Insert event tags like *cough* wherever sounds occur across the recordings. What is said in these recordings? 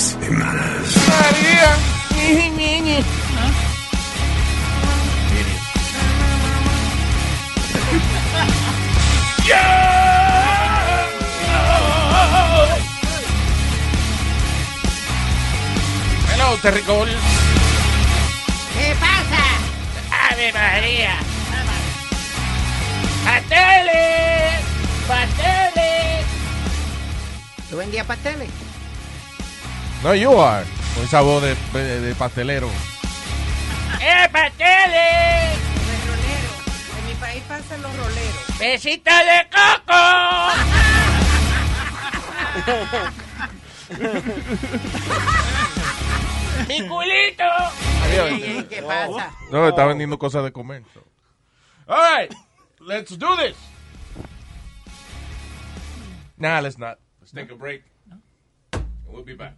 Luis Jimenez. *laughs* Hello, Terricol. ¿Qué pasa? ¡Ave María! ¡Pasteles! ¡Pasteles! ¿Tú vendías pasteles? No, you are. Con esa voz de, de- de pastelero. ¡Eh, pasteles! El rolero. En mi país pasan los roleros. ¡Besito de coco! ¡Mi culito! ¿Qué pasa? No, está vendiendo cosas de comer. so. All right, let's do this. Nah, let's not. Let's take a break. And we'll be back.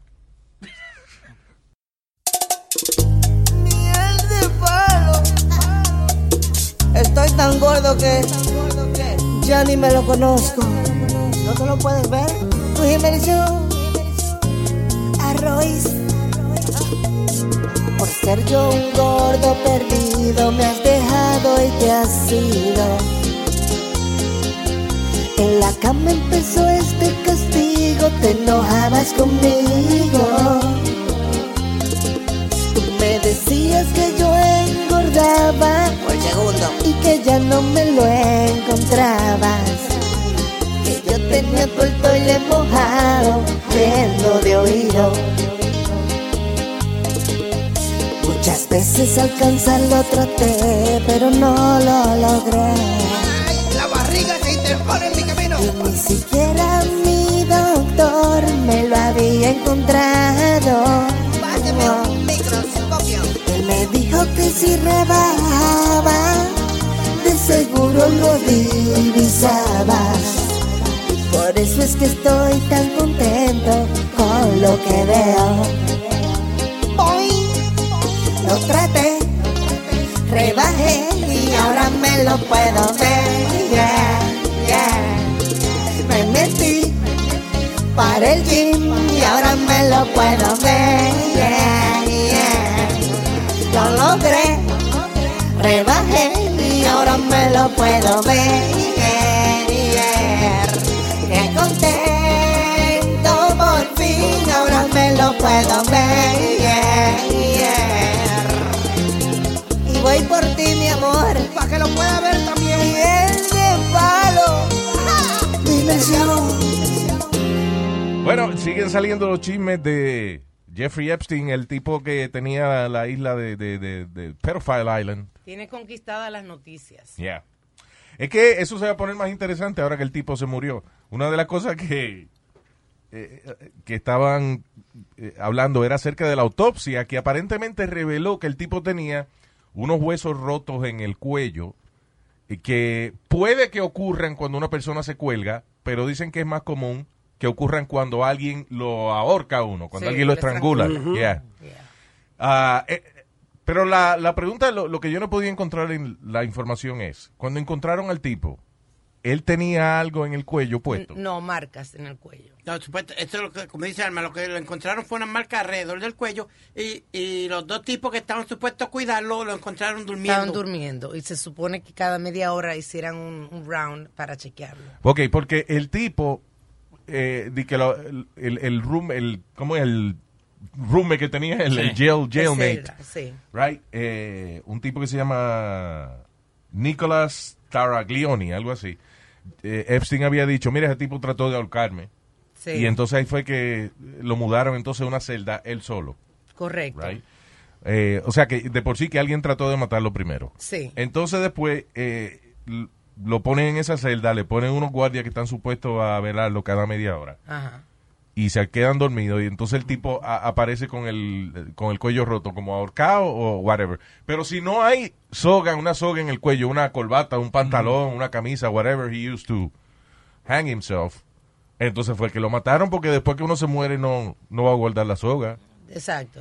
Estoy tan gordo que ya ni me lo conozco. ¿No te lo puedes ver? Tu Jiménez. Arroz. Por ser yo un gordo perdido, me has dejado y te has ido. En la cama empezó este castigo, te enojabas conmigo. Me decías que por segundo y que ya no me lo encontrabas. Que yo tenía todo el toile mojado, viendo de oído. Muchas veces alcanzarlo traté, pero no lo logré. La barriga se interpone en mi camino. Y ni siquiera mi doctor me lo había encontrado. Si rebajaba, de seguro lo divisabas. Por eso es que estoy tan contento con lo que veo. Hoy lo traté, rebajé y ahora me lo puedo ver. Me metí para el gym y ahora me lo puedo ver. Lo logré, rebajé y ahora me lo puedo ver. Qué contento por fin, ahora me lo puedo ver. Y voy por ti, mi amor, para que lo pueda ver también. Y es de palo. Dimensión. Bueno, siguen saliendo los chismes de Jeffrey Epstein, el tipo que tenía la isla de, de, de, de Pedophile Island. Tiene conquistadas las noticias. Yeah. Es que eso se va a poner más interesante ahora que el tipo se murió. Una de las cosas que, eh, que estaban eh, hablando era acerca de la autopsia, que aparentemente reveló que el tipo tenía unos huesos rotos en el cuello, y que puede que ocurran cuando una persona se cuelga, pero dicen que es más común que ocurran cuando alguien lo ahorca a uno, cuando Sí, alguien lo estrangula. estrangula. Yeah. Yeah. Ah, eh, pero la, la pregunta, lo, lo que yo no podía encontrar en la información es, cuando encontraron al tipo, él tenía algo en el cuello puesto. No, marcas en el cuello. No, supuesto, esto es lo que, como dice Alma, lo que lo encontraron fue una marca alrededor del cuello y, y los dos tipos que estaban supuestos a cuidarlo lo encontraron durmiendo. Estaban durmiendo y se supone que cada media hora hicieran un, un round para chequearlo. Ok, porque el tipo, eh, di que lo- el, el, room, el, ¿cómo es el roommate que tenía? El, el jail, jailmate. Ese era, Sí. Right? Eh, un tipo que se llama Nicolas Taraglioni, algo así. eh, Epstein había dicho, mira, ese tipo trató de ahorcarme. Sí, Y entonces ahí fue que lo mudaron entonces a una celda él solo, correcto. right? Eh, o sea que de por sí que alguien trató de matarlo primero. Sí. Entonces después eh, lo ponen en esa celda, le ponen unos guardias que están supuestos a velarlo cada media hora Ajá. y se quedan dormidos y entonces el tipo a- aparece con el con el cuello roto como ahorcado o whatever. Pero si no hay soga, una soga en el cuello, una corbata, un pantalón, una camisa, whatever he used to hang himself, entonces fue que lo mataron porque después que uno se muere no no va a guardar la soga. Exacto.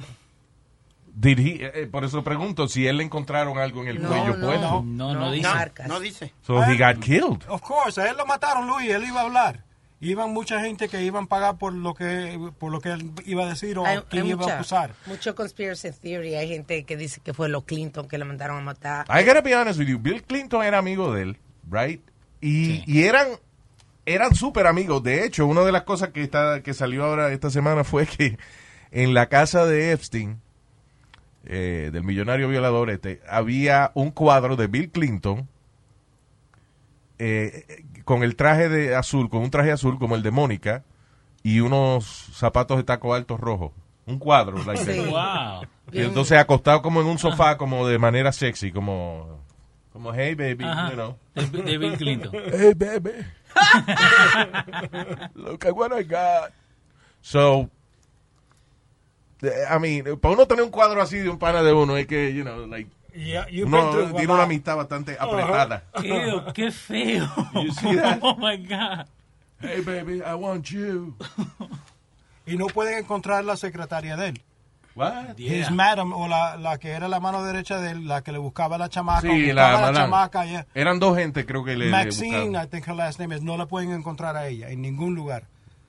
Did he- eh, eh, por eso pregunto si él le encontraron algo en el No, cuello no. puesto. No, no dice. No, marcas. no dice. So he got killed. Of course, a él lo mataron, Luis, él iba a hablar. Iban mucha gente que iban a pagar por lo que por lo que él iba a decir o Hay, quién hay iba a acusar. mucho conspiracy theory. Hay gente que dice que fue los Clinton que lo mandaron a matar. I gotta be honest with you. Bill Clinton era amigo de él, right? Y, y eran eran súper amigos. De hecho, una de las cosas que está que salió ahora esta semana fue que en la casa de Epstein, eh, del millonario violador este, había un cuadro de Bill Clinton eh, eh, con el traje de azul, con un traje azul como el de Mónica y unos zapatos de taco altos rojos. Un cuadro, *laughs* like Sí. Wow. y entonces acostado como en un sofá, como de manera sexy, como, como hey baby, Ajá. you know. De, Bill Clinton. *laughs* Hey baby, *laughs* look at what I got. So, I mean, para uno tener un cuadro así de un pana de uno, es que, you know, like, Yeah, uno tiene una amistad bastante apretada. Ew, qué feo. You see that? *laughs* Oh my God. Hey baby, I want you. Y no pueden encontrar la secretaria de él. What? His madam, o la, la que era la mano derecha de él, la que le buscaba la chamaca. Sí, la, la, madame. chamaca. yeah. Eran dos gente, creo que le, le Maxine, buscaban. I think her last name is, no la pueden encontrar a ella en ningún lugar.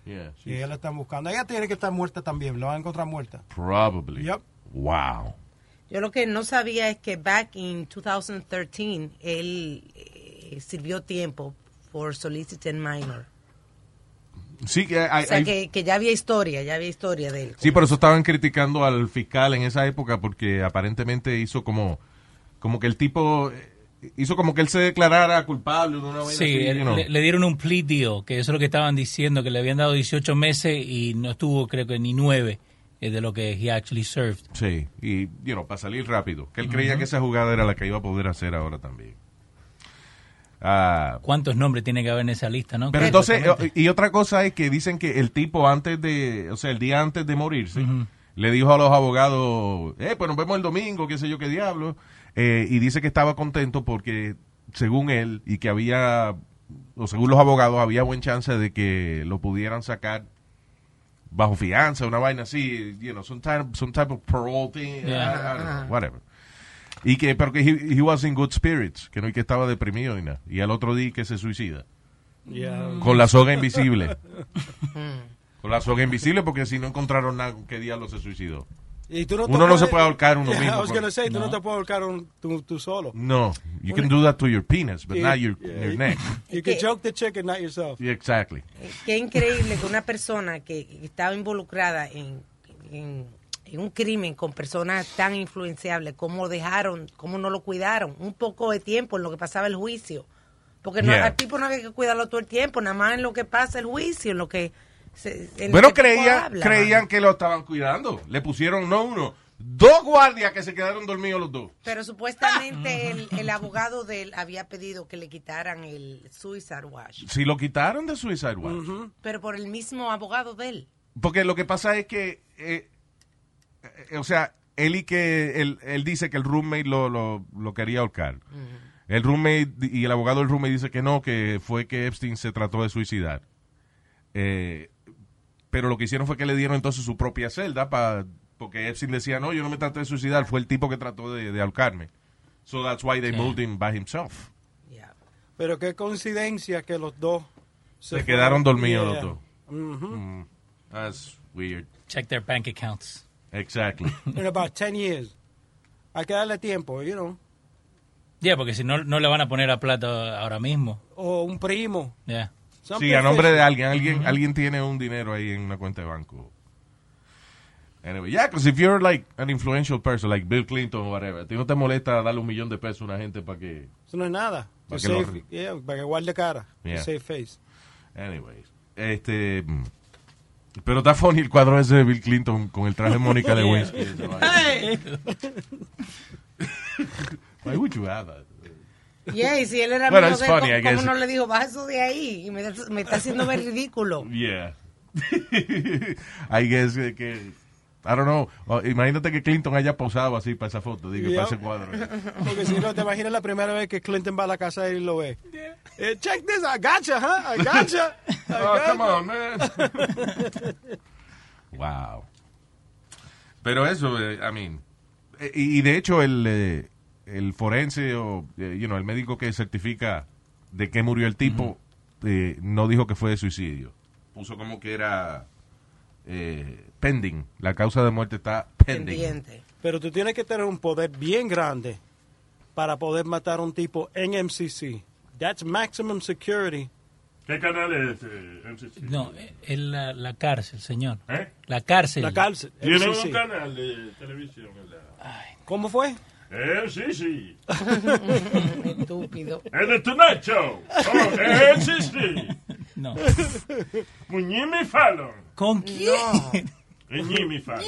Yeah, Y ella la están buscando. Ella tiene que estar muerta también, la van a encontrar muerta. probably. Yep. Wow. Yo lo que no sabía es que back in 2013 él eh, sirvió tiempo por solicited minor. Sí, que hay, O sea hay- que, que ya había historia, ya había historia de él. Sí, por eso estaban criticando al fiscal en esa época porque aparentemente hizo como como que el tipo eh, hizo como que él se declarara culpable de una Sí, así, él- le, le dieron un plea deal, que eso es lo que estaban diciendo, que le habían dado 18 meses y no estuvo, creo que ni 9 de lo que he actually served. Sí, y you know, para salir rápido, que él creía que esa jugada era la que iba a poder hacer ahora también. Ah, ¿Cuántos nombres tiene que haber en esa lista, no? pero entonces, y otra cosa es que dicen que el tipo antes de, o sea, el día antes de morirse, le dijo a los abogados, eh, pues nos vemos el domingo, qué sé yo qué diablo, eh, y dice que estaba contento porque, según él, y que había, o según los abogados, había buen chance de que lo pudieran sacar bajo fianza, una vaina así, you know, some type, some type of parole thing, Yeah. I- I don't know, whatever. Y que, pero que he, he was in good spirits, que no y que estaba deprimido ni nada. Y al otro día que se suicida. Yeah. Con la soga invisible. *laughs* Con la soga invisible porque si no encontraron nada, ¿qué diablo se suicidó? Y tú no Uno no se puede ahorcar uno *laughs* Yeah, mismo, I was gonna say, tú no No. te puedes ahorcar un- tú, tú solo. No, you can do that to your penis, but Yeah, not your, yeah. your neck. You can choke the chicken, not yourself. Yeah, exactly. Qué increíble que una persona que estaba involucrada en, en, en un crimen con personas tan influenciables, cómo dejaron, cómo no lo cuidaron, un poco de tiempo en lo que pasaba el juicio. Porque no, Yeah. al tipo no hay que cuidarlo todo el tiempo, nada más en lo que pasa el juicio, en lo que... se- Bueno, creían, habla, creían mano. que lo estaban cuidando. Le pusieron no uno, dos guardias que se quedaron dormidos los dos. Pero supuestamente el, el abogado de él había pedido que le quitaran el suicide watch. Si lo quitaron de Suicide Watch. Pero por el mismo abogado de él. Porque lo que pasa es que, eh, eh, o sea, él y que él, él dice que el roommate lo, lo, lo quería ahorcar. El roommate y el abogado del roommate dice que no, que fue que Epstein se trató de suicidar. Eh, pero lo que hicieron fue que le dieron entonces su propia celda para porque Epstein decía, no, yo no me traté de suicidar, fue el tipo que trató de, de ahorcarme. So that's why they Sí. moved him by himself. Yeah. Pero qué coincidencia que los dos Se, quedaron dormidos Yeah. los dos. Mhm. Mm, that's weird. Check their bank accounts. Exactly. *laughs* In about 10 years. Hay que darle tiempo, you know. Ya, porque si no, no le van a poner a plata ahora mismo. O un primo. Ya. Sí, a nombre de alguien. Alguien, alguien tiene un dinero ahí en una cuenta de banco. Anyway, yeah, because if you're like an influential person, like Bill Clinton or whatever, ¿a ti no te molesta darle un millón de pesos a una gente para que... Eso no es nada. Para que save- yeah, para que guarde cara. Yeah. Save face. Anyways, este... mm, Pero está funny el cuadro ese de Bill Clinton con el traje de *laughs* Mónica Lewinsky. *laughs* Why would you have that? Yeah, y si él era Bueno, amigo de funny, él, I ¿cómo, no le dijo, baja eso de ahí? Y me, me está haciendo ver ridículo. *laughs* Yeah. *laughs* I guess que, I don't know. Oh, imagínate que Clinton haya posado así para esa foto, digo, Yeah. para ese cuadro. *laughs* Porque si no, te imaginas la primera vez que Clinton va a la casa y lo ve. Eh, check this, I gotcha, huh? I gotcha. I Oh, gotcha. come on, man. wow. Pero eso, eh, I mean, eh, y, y de hecho el, eh, el forense o, eh, you know, el médico que certifica de qué murió el tipo, eh, no dijo que fue de suicidio. Puso como que era eh, pending. La causa de muerte está pending. Pendiente. Pero tú tienes que tener un poder bien grande para poder matar a un tipo en MCC. That's maximum security. ¿Qué canal es eh, MCC? No, es la, la cárcel, señor. ¿Eh? La cárcel. La cárcel. Tiene un canal de televisión. ¿verdad? ¿Cómo fue? MCC. Estúpido. Es de Tonight Show. Oh, MCC. No. Con Jimmy Fallon. ¿Con quién? Es Jimmy Fallon.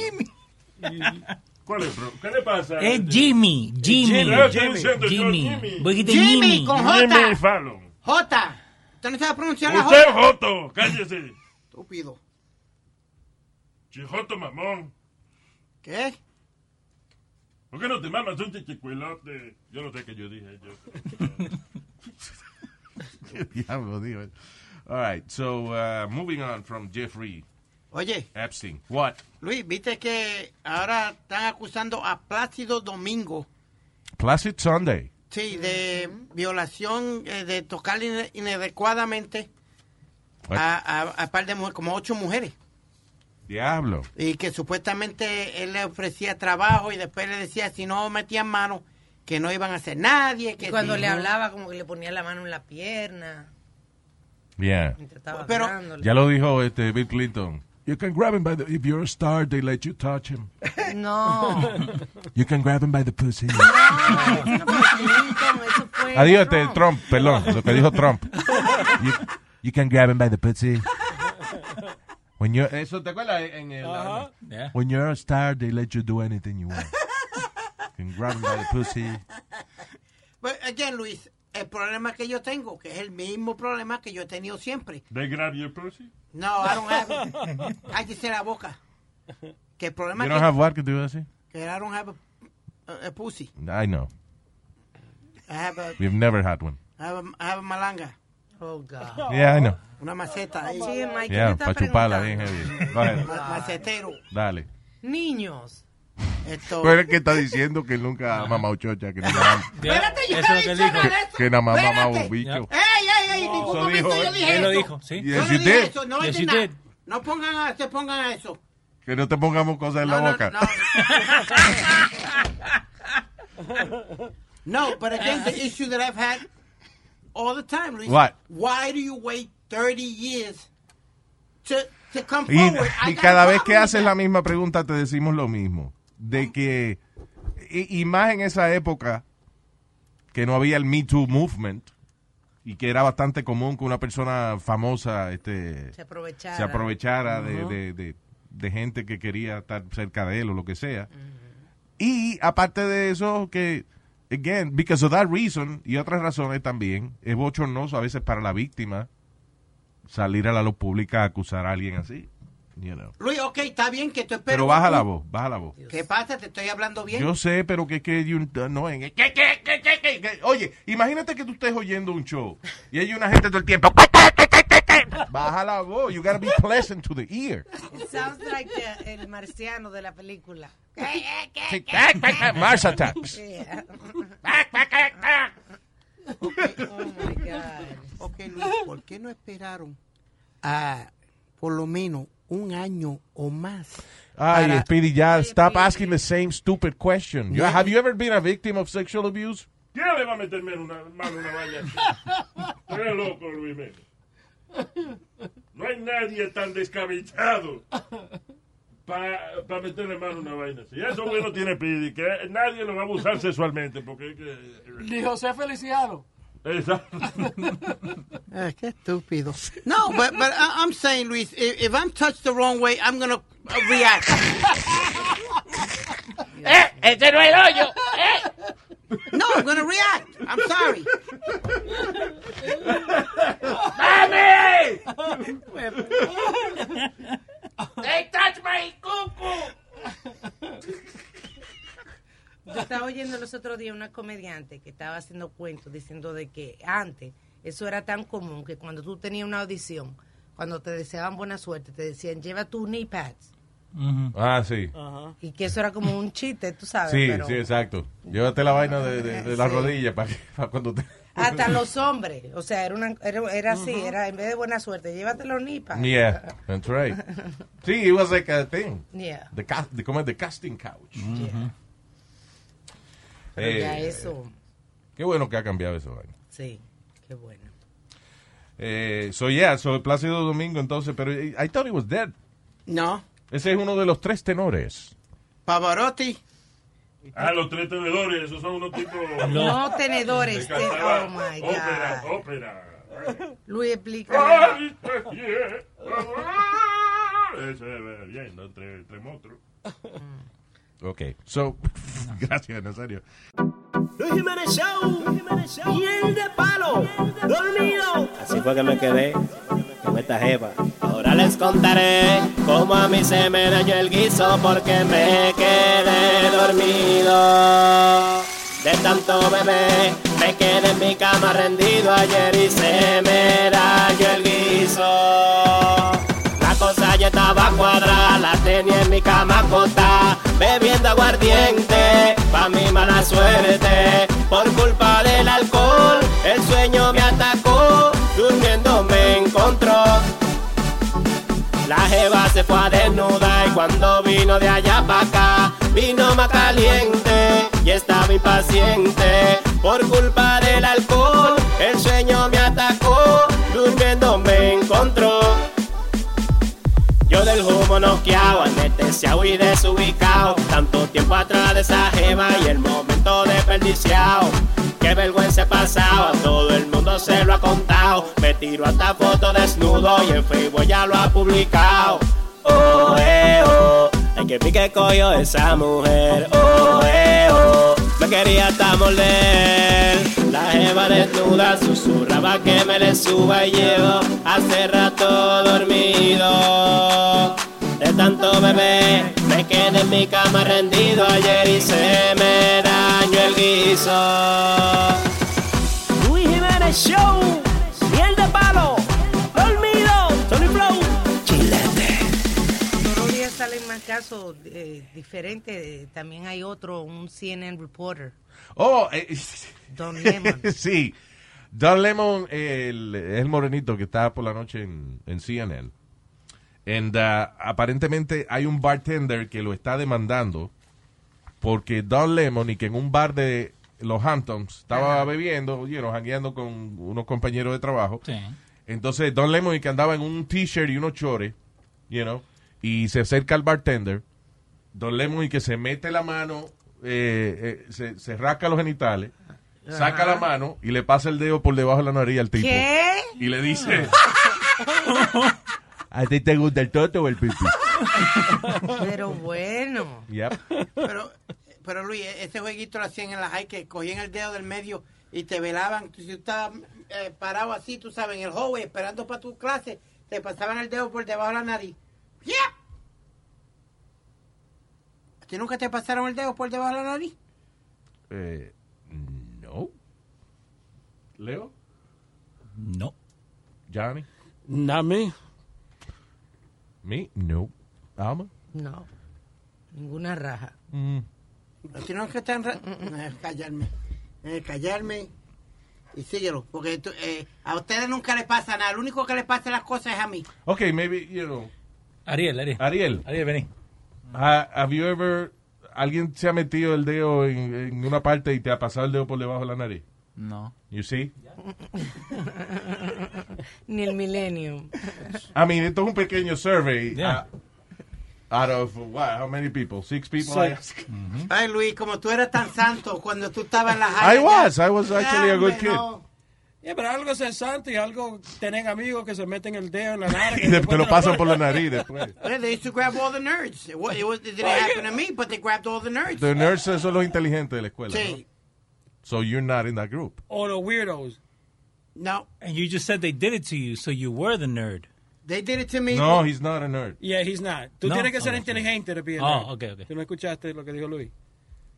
¿Cuál es, bro? ¿Qué le pasa? Es Jimmy. Jimmy. No, Jimmy. Jimmy. Jimmy, Jimmy. con Jimmy J. Fallon. J. ¿Usted no sabe pronunciar la Usted es J? Joto, cállese. Estúpido. Chijoto mamón. ¿Qué? ¿Por qué no te mamas un chichicuelote? Yo no sé qué yo dije. Yo. *laughs* Diablo, digo. All right, so uh, moving on from Jeffrey Oye, Epstein. What? Luis, viste que ahora están acusando a Plácido Domingo, Placid Sunday. sí, de violación, eh, de tocar inadecuadamente a, a, a par de mujeres, como ocho mujeres. Diablo. Y que supuestamente él le ofrecía trabajo y después le decía si no metían mano que no iban a hacer nadie. Que Y cuando si le no- hablaba, como que le ponía la mano en la pierna. Yeah. Pero-. Ya lo dijo este Bill Clinton. You can grab him by the... If you're a star, they let you touch him. No. *laughs* You can grab him by the pussy. No, eso no fue Clinton, eso fue Adiós, este, Trump. Trump, perdón, lo que dijo Trump. You, you can grab him by the pussy. When you're, eso te acuerdas en el... Ajá. Yeah. When you're a star, they let you do anything you want. *laughs* You can grab him by the pussy. But again, Luis, el problema que yo tengo, que es el mismo problema que yo he tenido siempre. ¿They grab your pussy? No, I don't have it. *laughs* Cállese la boca. Que el problema You que, don't have what que te iba a decir? que I don't have a, a, a pussy. I know. I have a, We've never had one. I have a, I have a malanga. Oh, God. *laughs* Yeah, I know. Una maceta ahí. Sí, Mike, ¿qué me Yeah, para chuparla bien heavy. Ma- macetero. Dale. Niños. Esto. Pero es que está diciendo que nunca ha mamado chocha, que nunca ha- *laughs* Espérate, yo Eso es lo que diciendo dijo. eso. que nada más Espérate. mamaba un bicho. ¡Ey, ey, ey! Ningún Eso momento dijo yo él. dije Él lo eso. dijo, sí. Yo Yes, no you dije did. eso, no Yes, es you nada. did. No pongan a, se pongan a eso. Que no te pongamos cosas en la No, no, boca. no. No, *laughs* but again, the issue that I've had all the time, Luis. What? Why do you wait 30 years to, to come Y, forward? Y cada vez que haces that. la misma pregunta te decimos lo mismo. De que, y, y más en esa época, que no había el Me Too Movement, y que era bastante común que una persona famosa este, Se aprovechara. se aprovechara de, de- de- de gente que quería estar cerca de él o lo que sea. Y aparte de eso, que, again, because of that reason y otras razones también, es bochornoso a veces para la víctima salir a la luz pública a acusar a alguien así. You know. Luis, ok, está bien que tú esperes. Pero baja la voz, baja la voz. ¿Qué pasa? Te estoy hablando bien. Yo sé, pero que que no en- que- que- que- que- Oye, imagínate que tú estés oyendo un show y hay una gente todo el tiempo. Baja la voz. You gotta be pleasant to the ear. It sounds like the- el marciano de la película. Mars attacks. Yeah. Oh, my God. Ok, Luis, ¿por qué no esperaron a por lo menos un año o más? Ay, Para- Speedy, ya, stop Speedy. asking the same stupid question. You- Yeah. have you ever been a victim of sexual abuse? ¿Quién le va a meter mano una, mano una valla? Tú eres loco, Luis Mena. No hay nadie tan descabellado para meterle mano a una vaina así. Eso bueno tiene Pidi, que nadie lo va a abusar sexualmente, porque es que... Ni José Feliciano. Exacto. *laughs* Eh, qué estúpido. No, but, but I- I'm saying, Luis, if, if I'm touched the wrong way, I'm going to react. *laughs* ¡Eh! ¡Ese no es el hoyo! ¡Eh! No, I'm going to react. I'm sorry. ¡Mami! ¡They touch my cuckoo! Yo estaba oyendo los otros días una comediante que estaba haciendo cuentos diciendo de que antes eso era tan común que cuando tú tenías una audición, cuando te deseaban buena suerte, te decían lleva tus knee pads. Ah, sí. Y que eso era como un chiste, tú sabes. Sí, pero sí, exacto. Llévate la vaina de, de, de la Sí. rodilla para, cuando te... Hasta los hombres, o sea, era, una, era, era así, era en vez de buena suerte, llévate los knee pads. Yeah, that's right. Sí, it was like a thing. Yeah. The cast, the, ¿Cómo es? The casting couch. Yeah. Pero Eh, ya eso, Qué bueno que ha cambiado eso. vaina. sí, qué bueno. Eh, so yeah, so Plácido Domingo entonces, pero eh, I thought he was dead. No. Ese es uno de los tres tenores. Pavarotti. Ah, los tres tenedores, esos son unos tipos... No tenedores, Que te- oh my God. Ópera, ópera. Luis, explica. Bien, ¿no? Tres, tres monstruos. Ok, so, *laughs* gracias, Nazario. Luis Jiménez Show. Miel de palo. Dormido. Así fue que me quedé con esta jeva. Ahora les contaré cómo a mí se me dañó el guiso porque me quedé dormido. De tanto bebé me quedé en mi cama rendido ayer y se me dañó el guiso. La cosa ya estaba cuadrada, la tenía en mi cama acostada, bebiendo aguardiente, pa' mi mala suerte, por culpa del alcohol, el sueño me atacó, durmiendo me encontró. La jeva se fue a desnuda y cuando vino de allá para acá, vino más caliente y estaba impaciente. Por culpa del alcohol, el sueño me atacó, durmiendo me encontró. Yo del humo noqueado, y desubicado. Tanto tiempo atrás de esa jeva y el momento desperdiciado. Qué vergüenza he pasado, a todo el mundo se lo ha contado. Me tiro hasta foto desnudo y en Facebook ya lo ha publicado. Oh, eh, oh, ay que pique coño esa mujer. Oh, eh, oh, me quería hasta morder. La jeva desnuda susurraba que me le suba y llevo hace rato dormido. Tanto bebé me quedé en mi cama rendido ayer y se me dañó el guiso. Luis Jiménez Show, miel de palo, dormido, Tony Flow, chilete. Todos los días salen más casos eh, diferentes. También hay otro, un CNN reporter, Oh, eh, Don Lemon. *laughs* sí. Don Lemon, el, el morenito que está por la noche en, en CNN. And, uh, aparentemente hay un bartender que lo está demandando porque Don Lemon y que en un bar de los Hamptons estaba bebiendo, you know, jangueando con unos compañeros de trabajo. Entonces Don Lemon y que andaba en un t-shirt y unos chores, you know, y se acerca al bartender. Don Lemon y que se mete la mano, eh, eh, se, se rasca los genitales, saca Ajá. la mano y le pasa el dedo por debajo de la nariz al tipo. ¿Qué? Y le dice, *laughs* ¿a ti te gusta el toto o el pipi? Pero bueno. Yep. Pero, pero Luis, ese jueguito lo hacían en la high que cogían el dedo del medio y te velaban. Si tú estabas eh, parado así, tú sabes, en el hallway esperando para tu clase, te pasaban el dedo por debajo de la nariz. ¡Ya! ¿A ti nunca te pasaron el dedo por debajo de la nariz? Eh, no. ¿Leo? No. ¿Johnny? Not me. No. ¿Alma? No. Ninguna raja. Mm. ¿A ti nunca te han... ra- Eh, callarme. Eh, callarme. Y síguelo, porque tú, eh, a ustedes nunca les pasa nada. Lo único que les pasa las cosas es a mí. Ok, maybe, you know. Ariel, Ariel. Ariel. Ariel, vení. Ha- have you ever... ¿Alguien se ha metido el dedo en, en una parte y te ha pasado el dedo por debajo de la nariz? No. You see? Ni el Millennium. I mean, esto es un pequeño survey. Yeah. Uh, Out of what? How many people? Six people. I ask? *laughs* Ay, Luis, como tú eras tan santo cuando tú estabas en la high. I was. I was actually a good kid. no. Yeah, pero algo cesante y algo tener amigos que se meten el dedo en la nariz. *laughs* Y de- te lo pasan por la nariz después. *laughs* Yeah, they used to grab all the nerds. It, it, was, it didn't happen to me, but they grabbed all the nerds. The nerds son los inteligentes de la escuela. Sí. ¿no? So you're not in that group. O los weirdos. No, And you just said they did it to you, so you were the nerd. they did it to me. No, he's not a nerd. Yeah, he's not. Tú No. tienes que ser Oh, inteligente de bien. Oh, okay, okay. Tú no escuchaste lo que dijo Luis.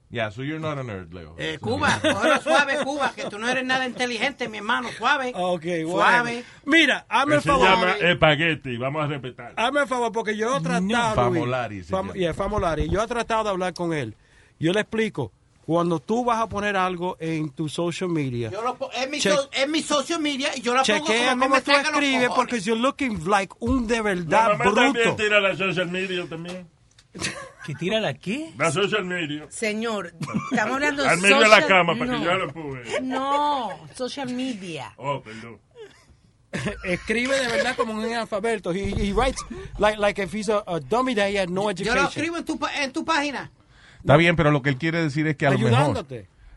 Yeah, so you're not a nerd, Leo. Eh, Cuba, cógelo *laughs* suave, Cuba, que tú no eres nada inteligente, mi hermano, suave. Ok, bueno. Suave. Mira, hazme el Se favor. llama espagueti, vamos a respetar. Hazme el favor, porque yo he tratado. Famolari Luis, se Fam- yeah, Famolari. Yo he tratado de hablar con él. Yo le explico. Cuando tú vas a poner algo en tu social media, Yo lo es, mi so- es mi social media y yo lo pongo chequea como cómo me tú escribes, porque you're looking like un de La verdad también bruto. tira la social media también. *laughs* ¿Que tira la qué? La social media. Señor, estamos hablando de *laughs* Al medio de la cama para no. que yo lo empuje. No, social media. Oh, perdón. *laughs* Escribe de verdad como un alfabeto. He, he writes like, like if he's a, a dummy that he had no Yo education. lo escribo en tu, pa- en tu página. Está bien, pero lo que él quiere decir es que a lo mejor,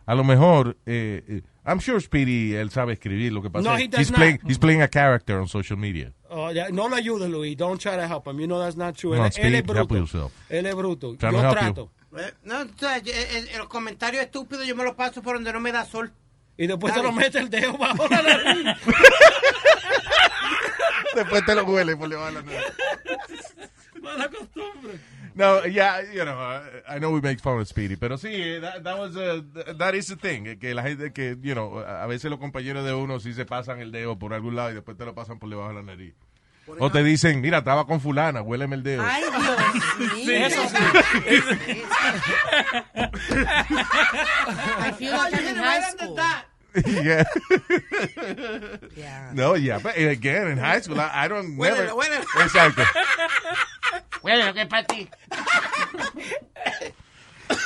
a lo mejor, eh, eh, I'm sure Speedy él sabe escribir. Lo que pasa No, he does he's not. playing, he's playing a character on social media. Oh, ya, no lo ayudes, Luis. Don't try to help him. You know that's not true. No, él, él Speed, es bruto. help yourself. Él es bruto. Trying Yo trato. Eh, No, o sea, yo- eh, los comentarios estúpidos yo me los paso por donde no me da sol. Y después Dale. te lo mete el dedo bajo la nariz. *laughs* Después te lo huele por debajo de la nariz. No, yeah, you know, I, I know we make fun of Speedy, pero sí, that, that was, uh, that is the thing, eh, que la gente, que, you know, a veces los compañeros de uno sí se pasan el dedo por algún lado y después te lo pasan por debajo de la nariz. O te dicen, mira, estaba con fulana, huéleme el dedo. Ay, Dios *laughs* mío. eso sí. I feel like I'm in high school. *laughs* yeah. Yeah. No, yeah, but again, in high school, I, I don't Huélelo, never. huélelo. Exacto. Bueno, que para ti.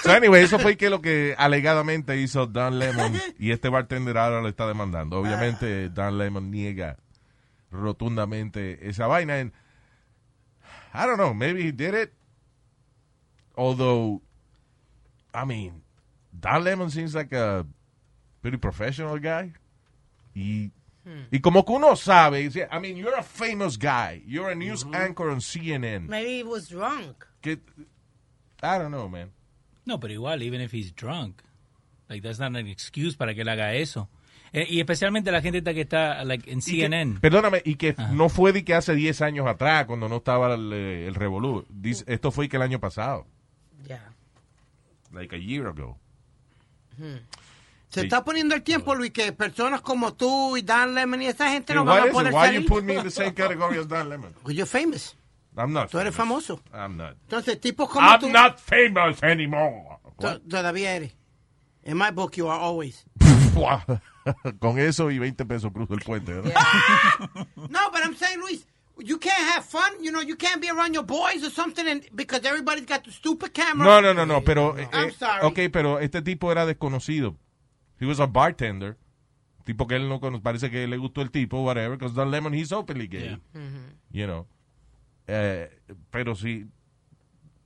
So anyway, eso fue que lo que alegadamente hizo Dan Lemon y este bartender ahora lo está demandando. Obviamente Dan Lemon niega rotundamente esa vaina. And I don't know, maybe he did it. Although, I mean, Dan Lemon seems like a pretty professional guy. Y, y como que uno sabe, dice, I mean, you're a famous guy. You're a news anchor on CNN. Maybe he was drunk. Que, I don't know, man. No, pero igual, even if he's drunk, like that's not an excuse para que él haga eso. Eh, y especialmente la gente que está like en Y que- CNN. perdóname, y que no fue de que hace 10 años atrás, cuando no estaba el, eh, el revolú. Dice- Esto fue que el año pasado. Ya. Like a year ago. Se está poniendo el tiempo, Luis, que personas como tú y Dan Lemon y esa gente no van a poder Why salir. you put me in the same category as Dan Lemon? Because you're famous. I'm not. Tú eres famous. famoso. I'm not. Entonces, tipos como I'm tú... not famous anymore. to- Todavía eres. In my book, you are always. *laughs* Con eso y 20 pesos cruzo el puente. ¿no? No, but I'm saying, Luis, you can't have fun. You know, you can't be around your boys or something and because everybody's got the stupid camera. No, no, no, no, pero... eh, I'm sorry. ok, pero este tipo era desconocido. He was a bartender. Tipo que él no conoce, parece que le gustó el tipo, whatever, because Don Lemon, he's openly gay. You know. Eh, pero si...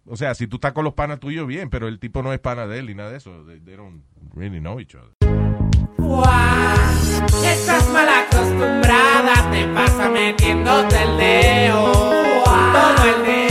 O sea, si tú estás con los panas tuyos, bien, pero el tipo no es pana de él ni nada de eso. They, they don't really know each other. Estás mal acostumbrada, te pasa metiéndote el dedo. Todo el dedo.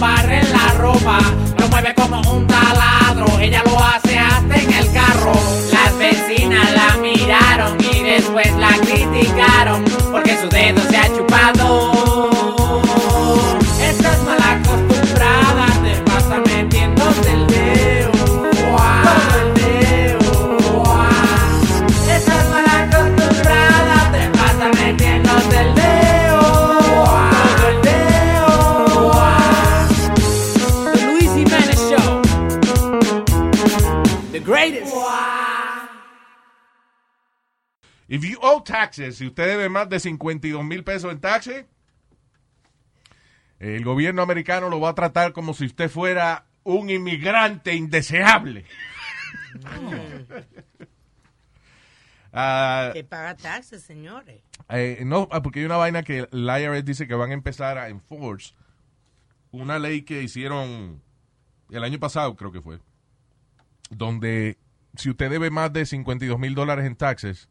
En la ropa. Lo mueve como un taladro. Ella lo hace Taxes, si usted debe más de 52 mil pesos en taxes, el gobierno americano lo va a tratar como si usted fuera un inmigrante indeseable. Ah, Que paga taxes, señores. eh, no, ah, porque hay una vaina que el IRS dice que van a empezar a enforce una ley que hicieron el año pasado, creo que fue, donde si usted debe más de 52 mil dólares en taxes,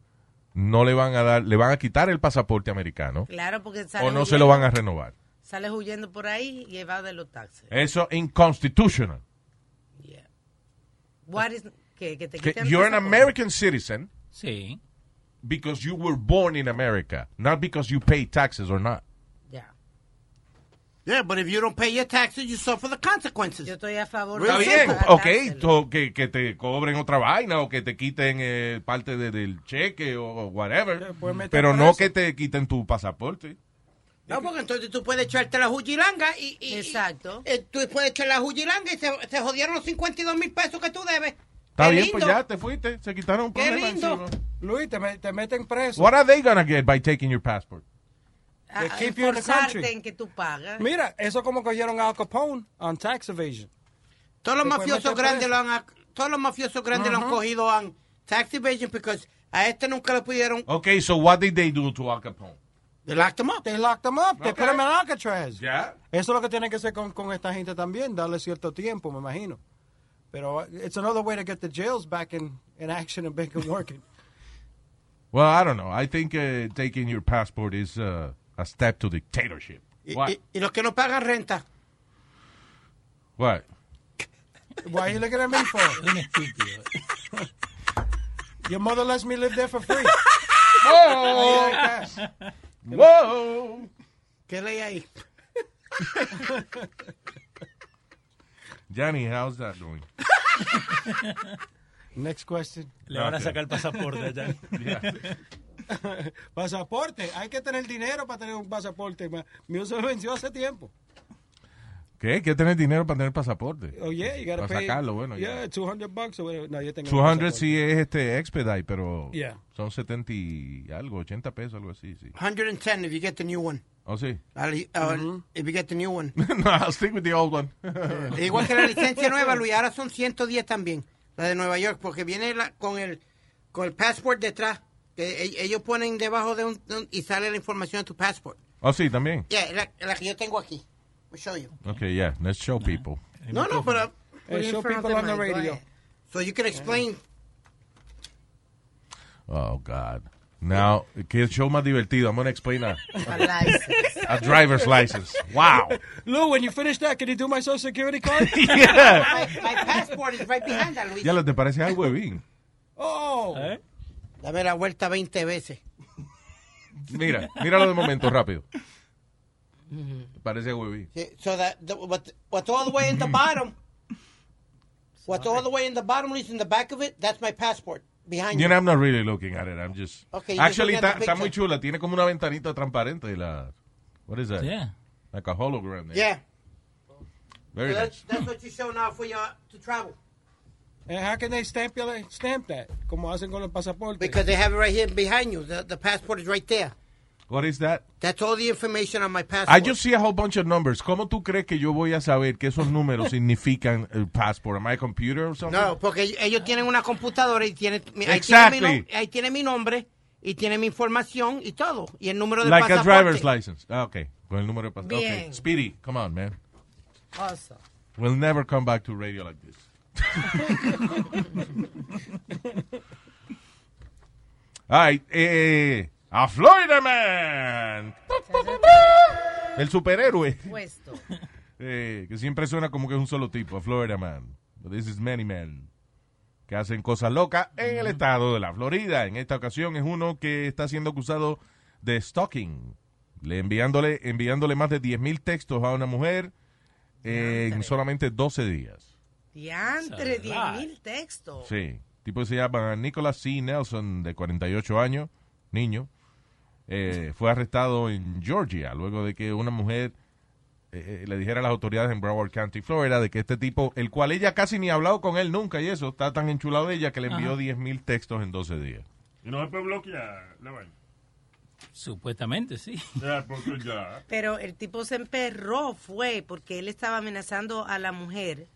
no le van a dar, le van a quitar el pasaporte americano Claro, porque sale o no se lo van a renovar. Sales huyendo por ahí y va de los taxes. Eso inconstitutional. What is, que, que te Que you're an. American citizen Sí. because you were born in America, not because you pay taxes or not. Yeah, but if you don't pay your taxes, you suffer the consequences. Yo estoy a favor Está de bien, ok, to- que, que te cobren otra vaina o que te quiten eh, parte de- del cheque o, o whatever, meter pero no preso. que te quiten tu pasaporte. No, porque entonces tú puedes echarte la jujilanga y... y Exacto. y, eh, tú puedes echar la jujilanga y se, se jodieron los 52 mil pesos que tú debes. Está Qué bien, lindo. pues ya te fuiste, se quitaron un Qué problema lindo. encima. Luis, te, te meten preso. What are they gonna get by taking your passport? A- They a keep you in the country. en que tú pagas. Mira, eso como cogieron a Al Capone on tax evasion. Todos los mafiosos grandes lo han... Todos los mafiosos grandes lo han cogido en tax evasion because a este nunca le pudieron... Okay, so what did they do to Al Capone? They locked him up. They locked them up. They Okay. put them in Alcatraz. Ya. Eso es lo que tienen que hacer con, con esta gente también, darle cierto tiempo, me imagino. Pero uh, it's another way to get the jails back in, in action and back and working. Well, I don't know. I think uh, taking your passport is uh, a step to dictatorship. Y, What? y- y los que no pagan renta. What? Why are you looking at me for? *laughs* Your mother lets me live there for free. Whoa. Whoa. ¿Qué ley hay? Johnny, how's that going? Next question. Le van a sacar el pasaporte allá. *laughs* Yeah. *laughs* Pasaporte. Hay que tener dinero para tener un pasaporte. Mío se venció hace tiempo. ¿Qué? Hay que tener dinero para tener pasaporte. Oh, yeah, you gotta Para pay. sacarlo, bueno. Yeah, ya. 200 bucks o whatever. No, yo tengo 200 pasaporte. sí es este expedite, pero Yeah. son 70 y algo, 80 pesos, algo así, sí. 110 if you get the new one. ¿Oh, sí? I'll- I'll- If you get the new one. *laughs* no, I'll stick with the old one. Igual que la licencia nueva, Luis, ahora son 110 también, la de Nueva York, porque viene la- con el con el passport detrás. Que e- ellos ponen debajo de un, y sale la información de tu passport. Oh, sí, también. Yeah, la, la que yo tengo aquí. We'll show you. Okay, yeah, let's show people. No, no, pero Hey, show people on the radio. so you can explain. Oh, God. Now, que el show más divertido. I'm going to explain a, A license. a driver's license. Wow. *laughs* Lou, when you finish that, can you do my social security card? *laughs* yeah. My, my passport is right behind that, Luis. Ya lo te parece algo huevín. Oh. ¿Eh? Dame la vuelta 20 veces. Mira, míralo de momento, rápido. Parece huevín. Sí, So that the, what, what's all the way in the bottom? What's all the way in the bottom, Luis, in the back of it? That's my passport behind You you. know, I'm not really looking at it. I'm just. Okay, Actually, está está muy chula. Tiene como una ventanita transparente. La, what is that? Yeah. Like a hologram. There. Yeah. Very So nice. that's, that's what you show now for your to travel. And how can they stamp, your, stamp that? Como hacen con el pasaporte. Because they have it right here behind you. The, the passport is right there. What is that? That's all the information on my passport. I just see a whole bunch of numbers. ¿Cómo tú crees que yo voy a saber que esos números *laughs* significan el passport? Am I a computer or something? No, porque ellos- tienen una computadora y tienen, mi- ahí, Exactly. tiene mi, ahí tiene mi nombre y tiene mi información y todo. Y el número de Like a pasaporte. driver's license. Ah, okay. Con el número de pasaporte. Okay. Speedy, come on, man. Awesome. We'll never come back to radio like this. Right, eh, a Florida Man. El superhéroe. Puesto. Eh, que siempre suena como que es un solo tipo, a Florida Man. But this is many men que hacen cosas locas en el estado de la Florida. En esta ocasión es uno que está siendo acusado de stalking, le enviándole, enviándole más de 10.000 textos a una mujer en solamente 12 días. Diantre, 10 Salvaje. mil textos. Sí. Tipo que se llama Nicholas C. Nelson, de 48 años, niño. eh, fue arrestado en Georgia luego de que una mujer eh, eh, le dijera a las autoridades en Broward County, Florida, de que este tipo, el cual ella casi ni ha hablado con él nunca y eso, está tan enchulado de ella que le envió Ajá. 10 mil textos en 12 días. Y no se puede bloquear la vaina. Supuestamente, sí. Ya, porque ya. Pero el tipo se emperró, fue porque él estaba amenazando a la mujer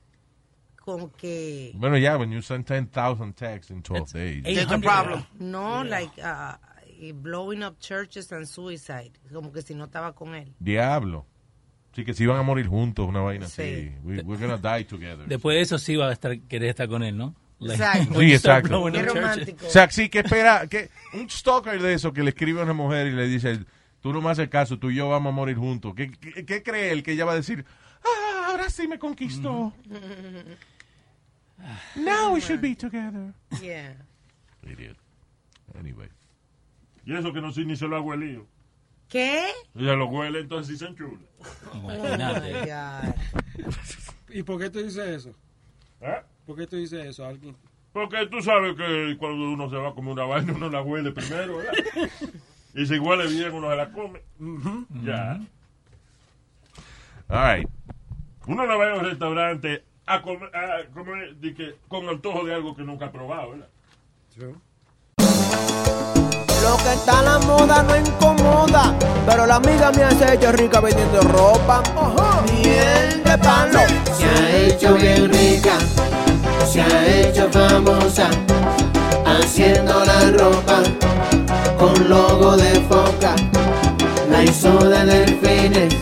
con que Bueno, ya, when you send 10,000 texts in 12 days. There's a problem. no, like uh, blowing up churches and suicide, como que si no estaba con él. Diablo. Sí, que se iban a morir juntos, una vaina Sí. así. We, we're gonna die together. Después de eso sí va a estar, querer estar con él, ¿no? Like, Exacto. *laughs* Sí, start exacto. Qué romántico. O sea, sí, que espera, que un stalker de eso que le escribe a una mujer y le dice, tú no me haces caso, tú y yo vamos a morir juntos. ¿Qué, qué, qué cree él? Que ella va a decir, ah, ahora sí me conquistó. *laughs* *sighs* Now we should be together. Yeah. Idiot. Anyway. Y eso que no sé ni se lo hago el lío. ¿Qué? Ella lo huele, entonces sí se enchula. Imagínate. Oh my God. *laughs* ¿Y por qué tú dices eso? ¿Eh? ¿Por qué tú dices eso? Alguien. Porque tú sabes que cuando uno se va a comer una vaina, uno la huele primero, ¿verdad? *laughs* Y si huele bien, uno se la come. Ya. All right. Uno no va a un restaurante a comer, a comer di que, con antojo de algo que nunca ha probado, ¿verdad? Lo que está a la moda no incomoda, pero la amiga me hace hecho rica vendiendo ropa. Miel de palo. Se ha hecho bien rica, se ha hecho famosa, haciendo la ropa con logo de foca. La hizo de delfines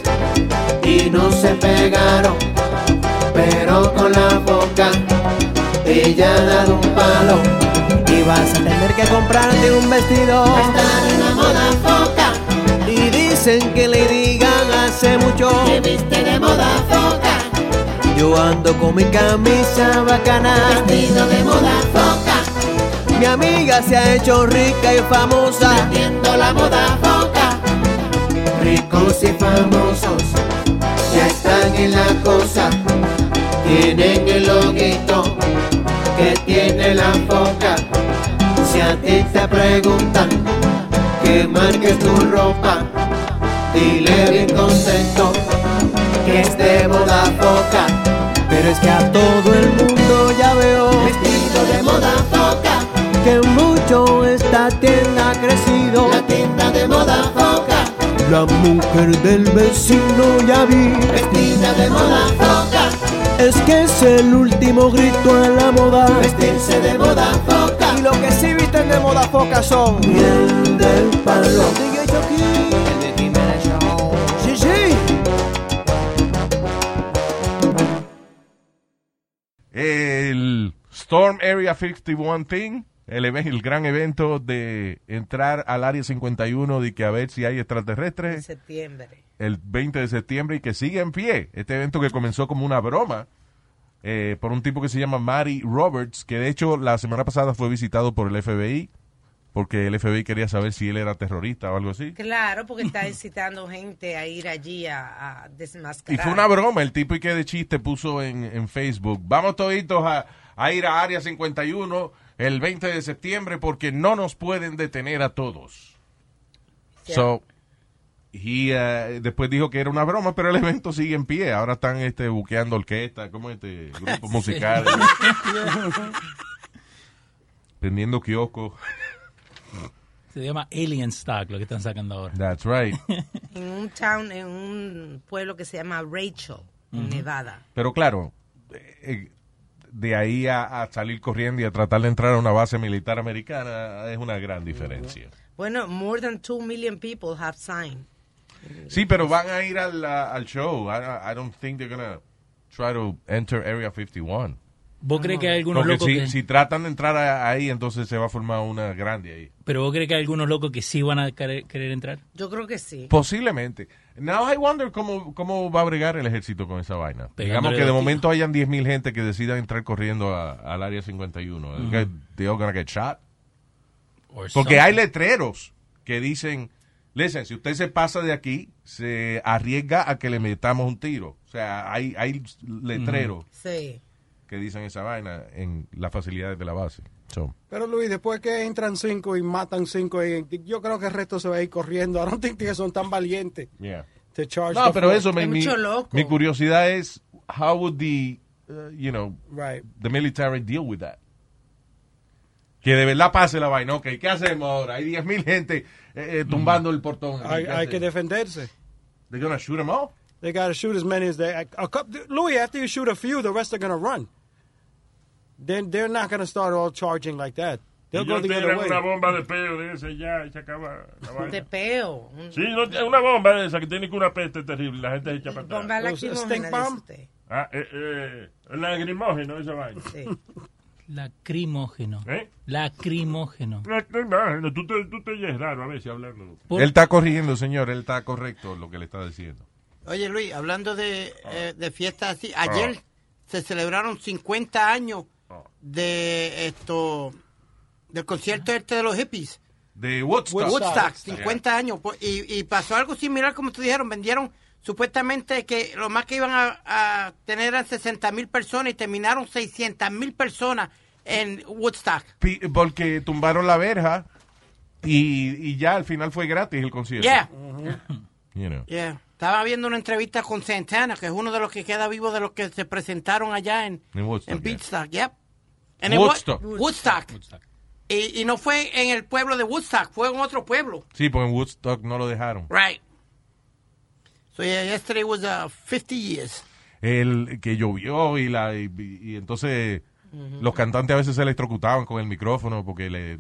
y no se pegaron, pero con la boca ella ha dado un palo. Y vas a tener que comprarte un vestido. Está en la moda foca, Y dicen que le digan hace mucho. que viste de moda foca, Yo ando con mi camisa bacana. vestido de moda foca, Mi amiga se ha hecho rica y famosa. vendiendo la moda foca. Ricos y famosos ya están en la cosa, tienen el loguito que tiene la foca. Si a ti te preguntan que marques tu ropa, dile bien contento que es de moda foca, Pero es que a todo el mundo ya veo vestido de moda foca, que mucho esta tienda ha crecido. la tienda de moda foca, La mujer del vecino ya vi. vestida de moda foca, Es que es el último grito a la moda. vestirse de moda foca. Y lo que sí visten de moda foca son miel del palo. DJ Chucky. Sí, sí. El Storm Area 51 thing, el, el gran evento de entrar al área 51 y que a ver si hay En extraterrestres septiembre. el 20 de septiembre y que sigue en pie. Este evento que comenzó como una broma eh, por un tipo que se llama Matty Roberts, que de hecho la semana pasada fue visitado por el FBI porque el FBI quería saber si él era terrorista o algo así. Claro, porque está *laughs* incitando gente a ir allí a, a Y desmascarar. fue una broma, el tipo y que de chiste puso en, en Facebook, vamos toditos a, a ir a Área 51 el 20 de septiembre porque no nos pueden detener a todos. Yeah. So, y después dijo que era una broma, pero el evento sigue en pie. Ahora están este buqueando orquesta, como este *laughs* grupo musical, *laughs* vendiendo kioscos. Se llama Alien Stock lo que están sacando ahora. That's right. *laughs* En un town, en un pueblo que se llama Rachel, en Nevada. Pero claro, eh, de ahí a, a salir corriendo y a tratar de entrar a una base militar americana es una gran diferencia. Bueno, more than two million people have signed. Sí, pero van a ir al, al show. I, I don't think they're gonna try to enter Area 51. ¿Vos crees que hay algunos Porque locos si, que... si tratan de entrar a- ahí, entonces se va a formar una grande ahí. Pero vos crees que hay algunos locos que sí van a querer, querer entrar? Yo creo que sí. Posiblemente. Now I wonder cómo, cómo va a bregar el ejército con esa vaina. Pegándole Digamos que de momento hayan 10.000 gente que decidan entrar corriendo a- al área 51. Ujú. They all gonna get shot. Or Porque something. hay letreros que dicen, listen, si usted se pasa de aquí, se arriesga a que le metamos un tiro. O sea, hay, hay letreros Sí. Que dicen esa vaina en las facilidades de la base. So, Pero Luis, después que entran cinco y matan cinco, y- yo creo que el resto se va a ir corriendo. *laughs* I don't think que son tan valientes. yeah. to charge No, pero eso, mi, mi, mi curiosidad es, how would the, uh, you know, Right. the military deal with that? Que de verdad pase la vaina. Ok, ¿qué hacemos ahora? Hay 10.000 gente eh, eh, tumbando el portón. Hay, ¿Qué hay que defenderse. They're gonna shoot them all? They got to shoot as many as they. A couple, Louis, after you shoot a few, the rest are going to run. Then they're not going to start all charging like that. They'll go the other way. una bomba de peo de ese ya y se acaba la *laughs* vaina. De peo. Un- Sí, no, una bomba de esa que tiene que una peste terrible. La gente se echa para atrás. Bomba lacrimógena. Ah, eh, eh, el lagrimógeno, esa vaina. Sí. Lacrimógeno. ¿Eh? Lacrimógeno. Lagrimógeno. Tú te, tú te oyes raro a veces hablando. Por- Él está corrigiendo, señor. Él está correcto lo que le está diciendo. Oye, Luis, hablando de, eh, de fiestas así, ayer se celebraron 50 años de esto del concierto este de los hippies. De Woodstock. Woodstock, 50 años. pues, Y, y pasó algo similar como te dijeron, vendieron supuestamente que lo más que iban a, a tener eran 60 mil personas y terminaron 600 mil personas en Woodstock. Porque tumbaron la verja y, y ya al final fue gratis el concierto. Yeah, You know. yeah. Estaba viendo una entrevista con Santana, que es uno de los que queda vivo de los que se presentaron allá en, En Woodstock, en yeah. Woodstock, yep. En el Woodstock. Wo- Woodstock. Y, y no fue en el pueblo de Woodstock, fue en otro pueblo. Sí, pues en Woodstock no lo dejaron. Right. So yeah, yesterday was uh, 50 years. El que llovió y la y, y entonces los cantantes a veces se electrocutaban con el micrófono porque le,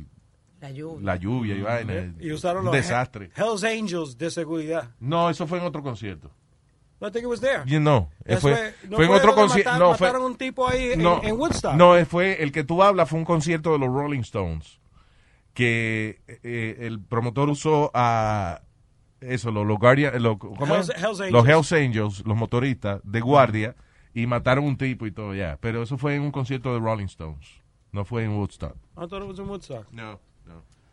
La lluvia. la lluvia y vaina. Y usaron un los desastre. Hells Angels de seguridad. No, eso fue en otro concierto. No, I think it was there. You know, eh, fue, no fue en otro concierto. No, fue, mataron un tipo ahí en- no, en Woodstock. No, eh, fue el que tú hablas fue un concierto de los Rolling Stones que eh, el promotor usó a eso, los, los Guardian, los, ¿cómo Hells- Angels. los Hells Angels, los motoristas de guardia y mataron un tipo y todo ya. Pero eso fue en un concierto de Rolling Stones, no fue en Woodstock. I thought it was in Woodstock. No,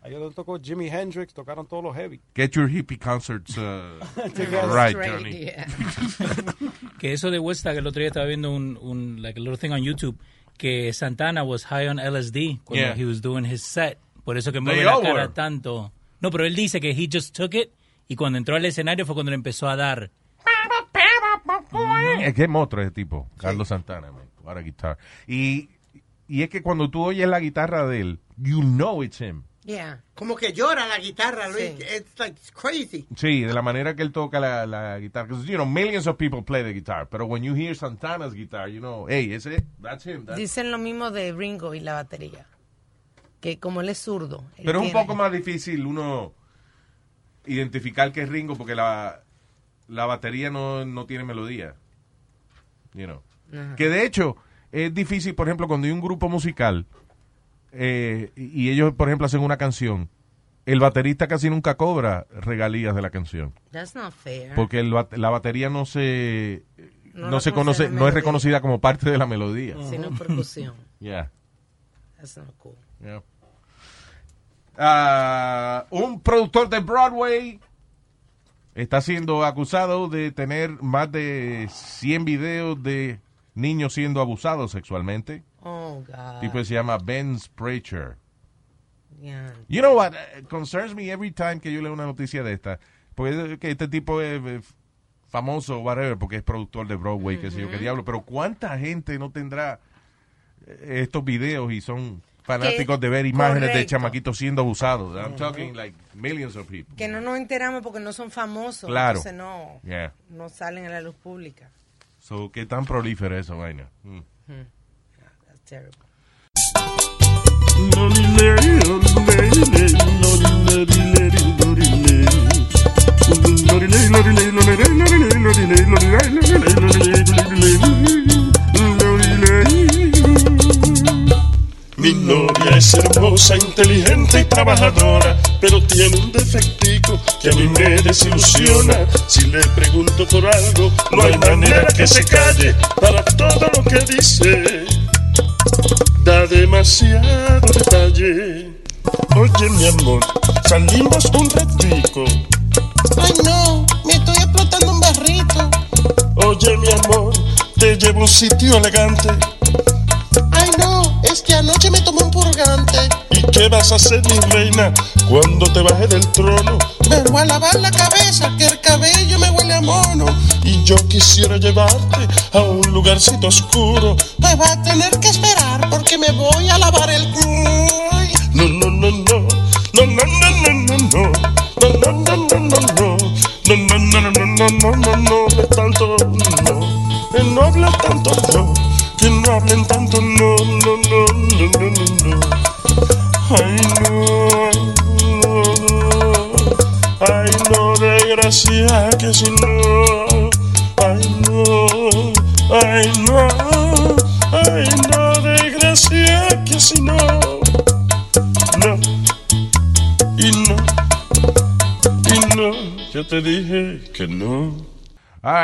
le tocó Jimi Hendrix, tocaron todos los heavy. Get your hippie concerts uh, *laughs* right, Straight, Johnny. yeah. *laughs* Que eso de Woodstock, el otro día estaba viendo un, un like a little thing on YouTube, que Santana was high on LSD cuando Yeah. he was doing his set. Por eso que They mueve la cara were. tanto. No, pero él dice que he just took it y cuando entró al escenario fue cuando le empezó a dar. Es que es monstruo ese tipo, Carlos Santana, man. What a guitar. Y, y es que cuando tú oyes la guitarra de él, you know it's him. Yeah. Como que llora la guitarra, Luis. Sí. It's like crazy. Sí, de la manera que él toca la, la guitarra. Because, you know, millions of people play the guitar. Pero when you hear Santana's guitar, you know, hey, ese, that's him. that's- Dicen lo mismo de Ringo y la batería. Que como él es zurdo. él Pero es un poco más difícil uno identificar que es Ringo porque la, la batería no, no tiene melodía. You know. Ajá. Que de hecho es difícil, por ejemplo, cuando hay un grupo musical eh, y ellos, por ejemplo, hacen una canción, el baterista casi nunca cobra regalías de la canción. That's not fair. Porque el la batería no se No se conoce no es reconocida como parte de la melodía. Sino percusión. *laughs* Yeah, That's not cool. yeah. Ah, un productor de Broadway está siendo acusado de tener más de 100 videos de niños siendo abusados sexualmente. Oh, God. Tipo se llama Ben Spracher. Yeah. You know what uh, concerns me every time que yo leo una noticia de esta, porque es que este tipo es eh, famoso, whatever, porque es productor de Broadway, que sé yo qué diablo, pero cuánta gente no tendrá eh, estos videos y son fanáticos de ver imágenes de correcto. chamaquitos siendo abusados. I'm talking like millions of people. Que no nos enteramos porque no son famosos. Claro. Entonces no, Yeah. no salen a la luz pública. So, qué tan prolífera esa vaina. Mm. That's Mi novia es hermosa, inteligente y trabajadora, pero tiene un defectico que a mí me desilusiona. Si le pregunto por algo, no hay manera que se calle para todo lo que dice. Da demasiado detalle. Oye, mi amor, salimos un ratico. Ay, no, me estoy explotando un barrito. Oye, mi amor, te llevo a un sitio elegante. Ay, no, es que anoche me tomé un purgante. ¿Y qué vas a hacer, mi reina, cuando te baje del trono? Me voy a lavar la cabeza, que el cabello me huele a mono. Y yo quisiera llevarte a un lugarcito oscuro. Va a tener que esperar, porque me voy a lavar el... Ay,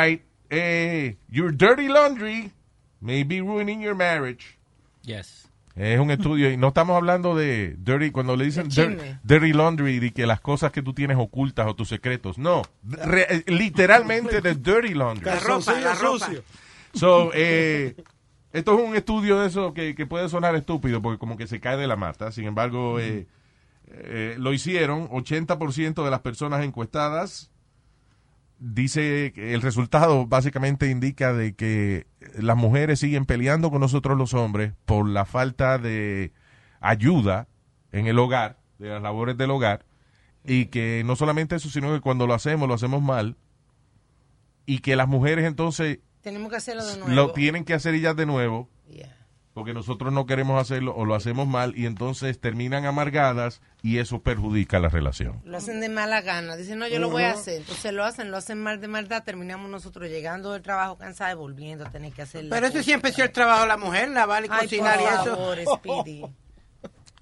right. Eh, your dirty laundry may be ruining your marriage. Yes. Es un estudio y no estamos hablando de dirty cuando le dicen dirty laundry de que las cosas que tú tienes ocultas o tus secretos. No, re- eh, literalmente de dirty laundry. La ropa, la ropa. So, eh, esto es un estudio de eso que, que puede sonar estúpido porque como que se cae de la mata. Sin embargo, eh, eh, lo hicieron. 80% de las personas encuestadas dice que el resultado básicamente indica de que las mujeres siguen peleando con nosotros los hombres por la falta de ayuda en el hogar, de las labores del hogar, y que no solamente eso, sino que cuando lo hacemos, lo hacemos mal, y que las mujeres entonces Tenemos que hacerlo de nuevo. lo tienen que hacer ellas de nuevo, Yeah. Porque nosotros no queremos hacerlo o lo hacemos mal, y entonces terminan amargadas y eso perjudica la relación. Lo hacen de mala gana. Dicen, no, yo lo voy a hacer. Entonces lo hacen, lo hacen mal de maldad. Terminamos nosotros llegando del trabajo cansados y volviendo a tener que hacer la Pero cosa. siempre sido el trabajo de la mujer, lavar y Ay, cocinar y por eso. favor, *laughs* Speedy.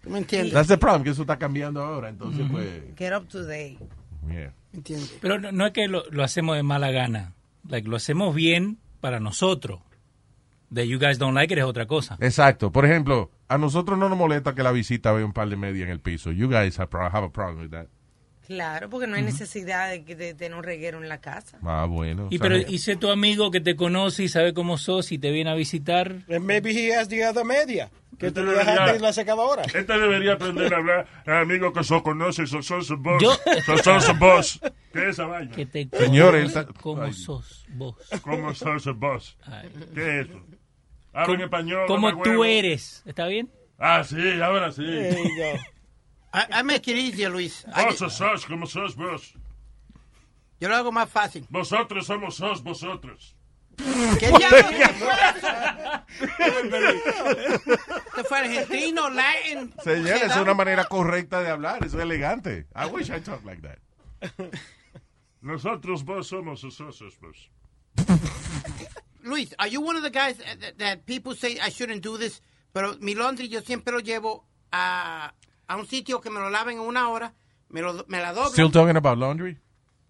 ¿Tú me entiendes? That's the problem, que eso está cambiando ahora, entonces pues... Get up to date. yeah. ¿Entiendes? Pero no, no es que lo, lo hacemos de mala gana. Like, lo hacemos bien para nosotros. De you guys don't like it es otra cosa. Exacto. Por ejemplo, a nosotros no nos molesta que la visita vea un par de media en el piso. You guys have, have a problem with that. Claro, porque no hay necesidad de, que- de tener un reguero en la casa. Ah, bueno. Y pero y sé tu amigo que te conoce y sabe cómo sos y te viene a visitar. And maybe he has the other media. Que Este te lo debería- dejaste en la secadora. Este debería aprender a hablar a amigos que so conoce, so son su voz. Yo- So son su voz. ¿Qué es esa vaina? Que te Señores, cómo sos vos. ¿Cómo voz? Ay. ¿Qué es eso? Habla en español. Como mamá tú eres. ¿Está bien? Ah, sí, ahora sí. Make it easier, Luis. Vos sos, sos, como sos vos. yo lo hago más fácil. Vosotros somos sos vosotros. ¿Qué? ¿Este fue argentino, latin? Señores, es una manera correcta de hablar, es elegante. I wish I talk like that. Nosotros vos somos sos, sos vos. *laughs* Luis, are you one of the guys that, that people say I shouldn't do this? Pero mi laundry yo siempre lo llevo a, a un sitio que me lo laven en una hora, me, lo, me la doblan. Still talking about laundry?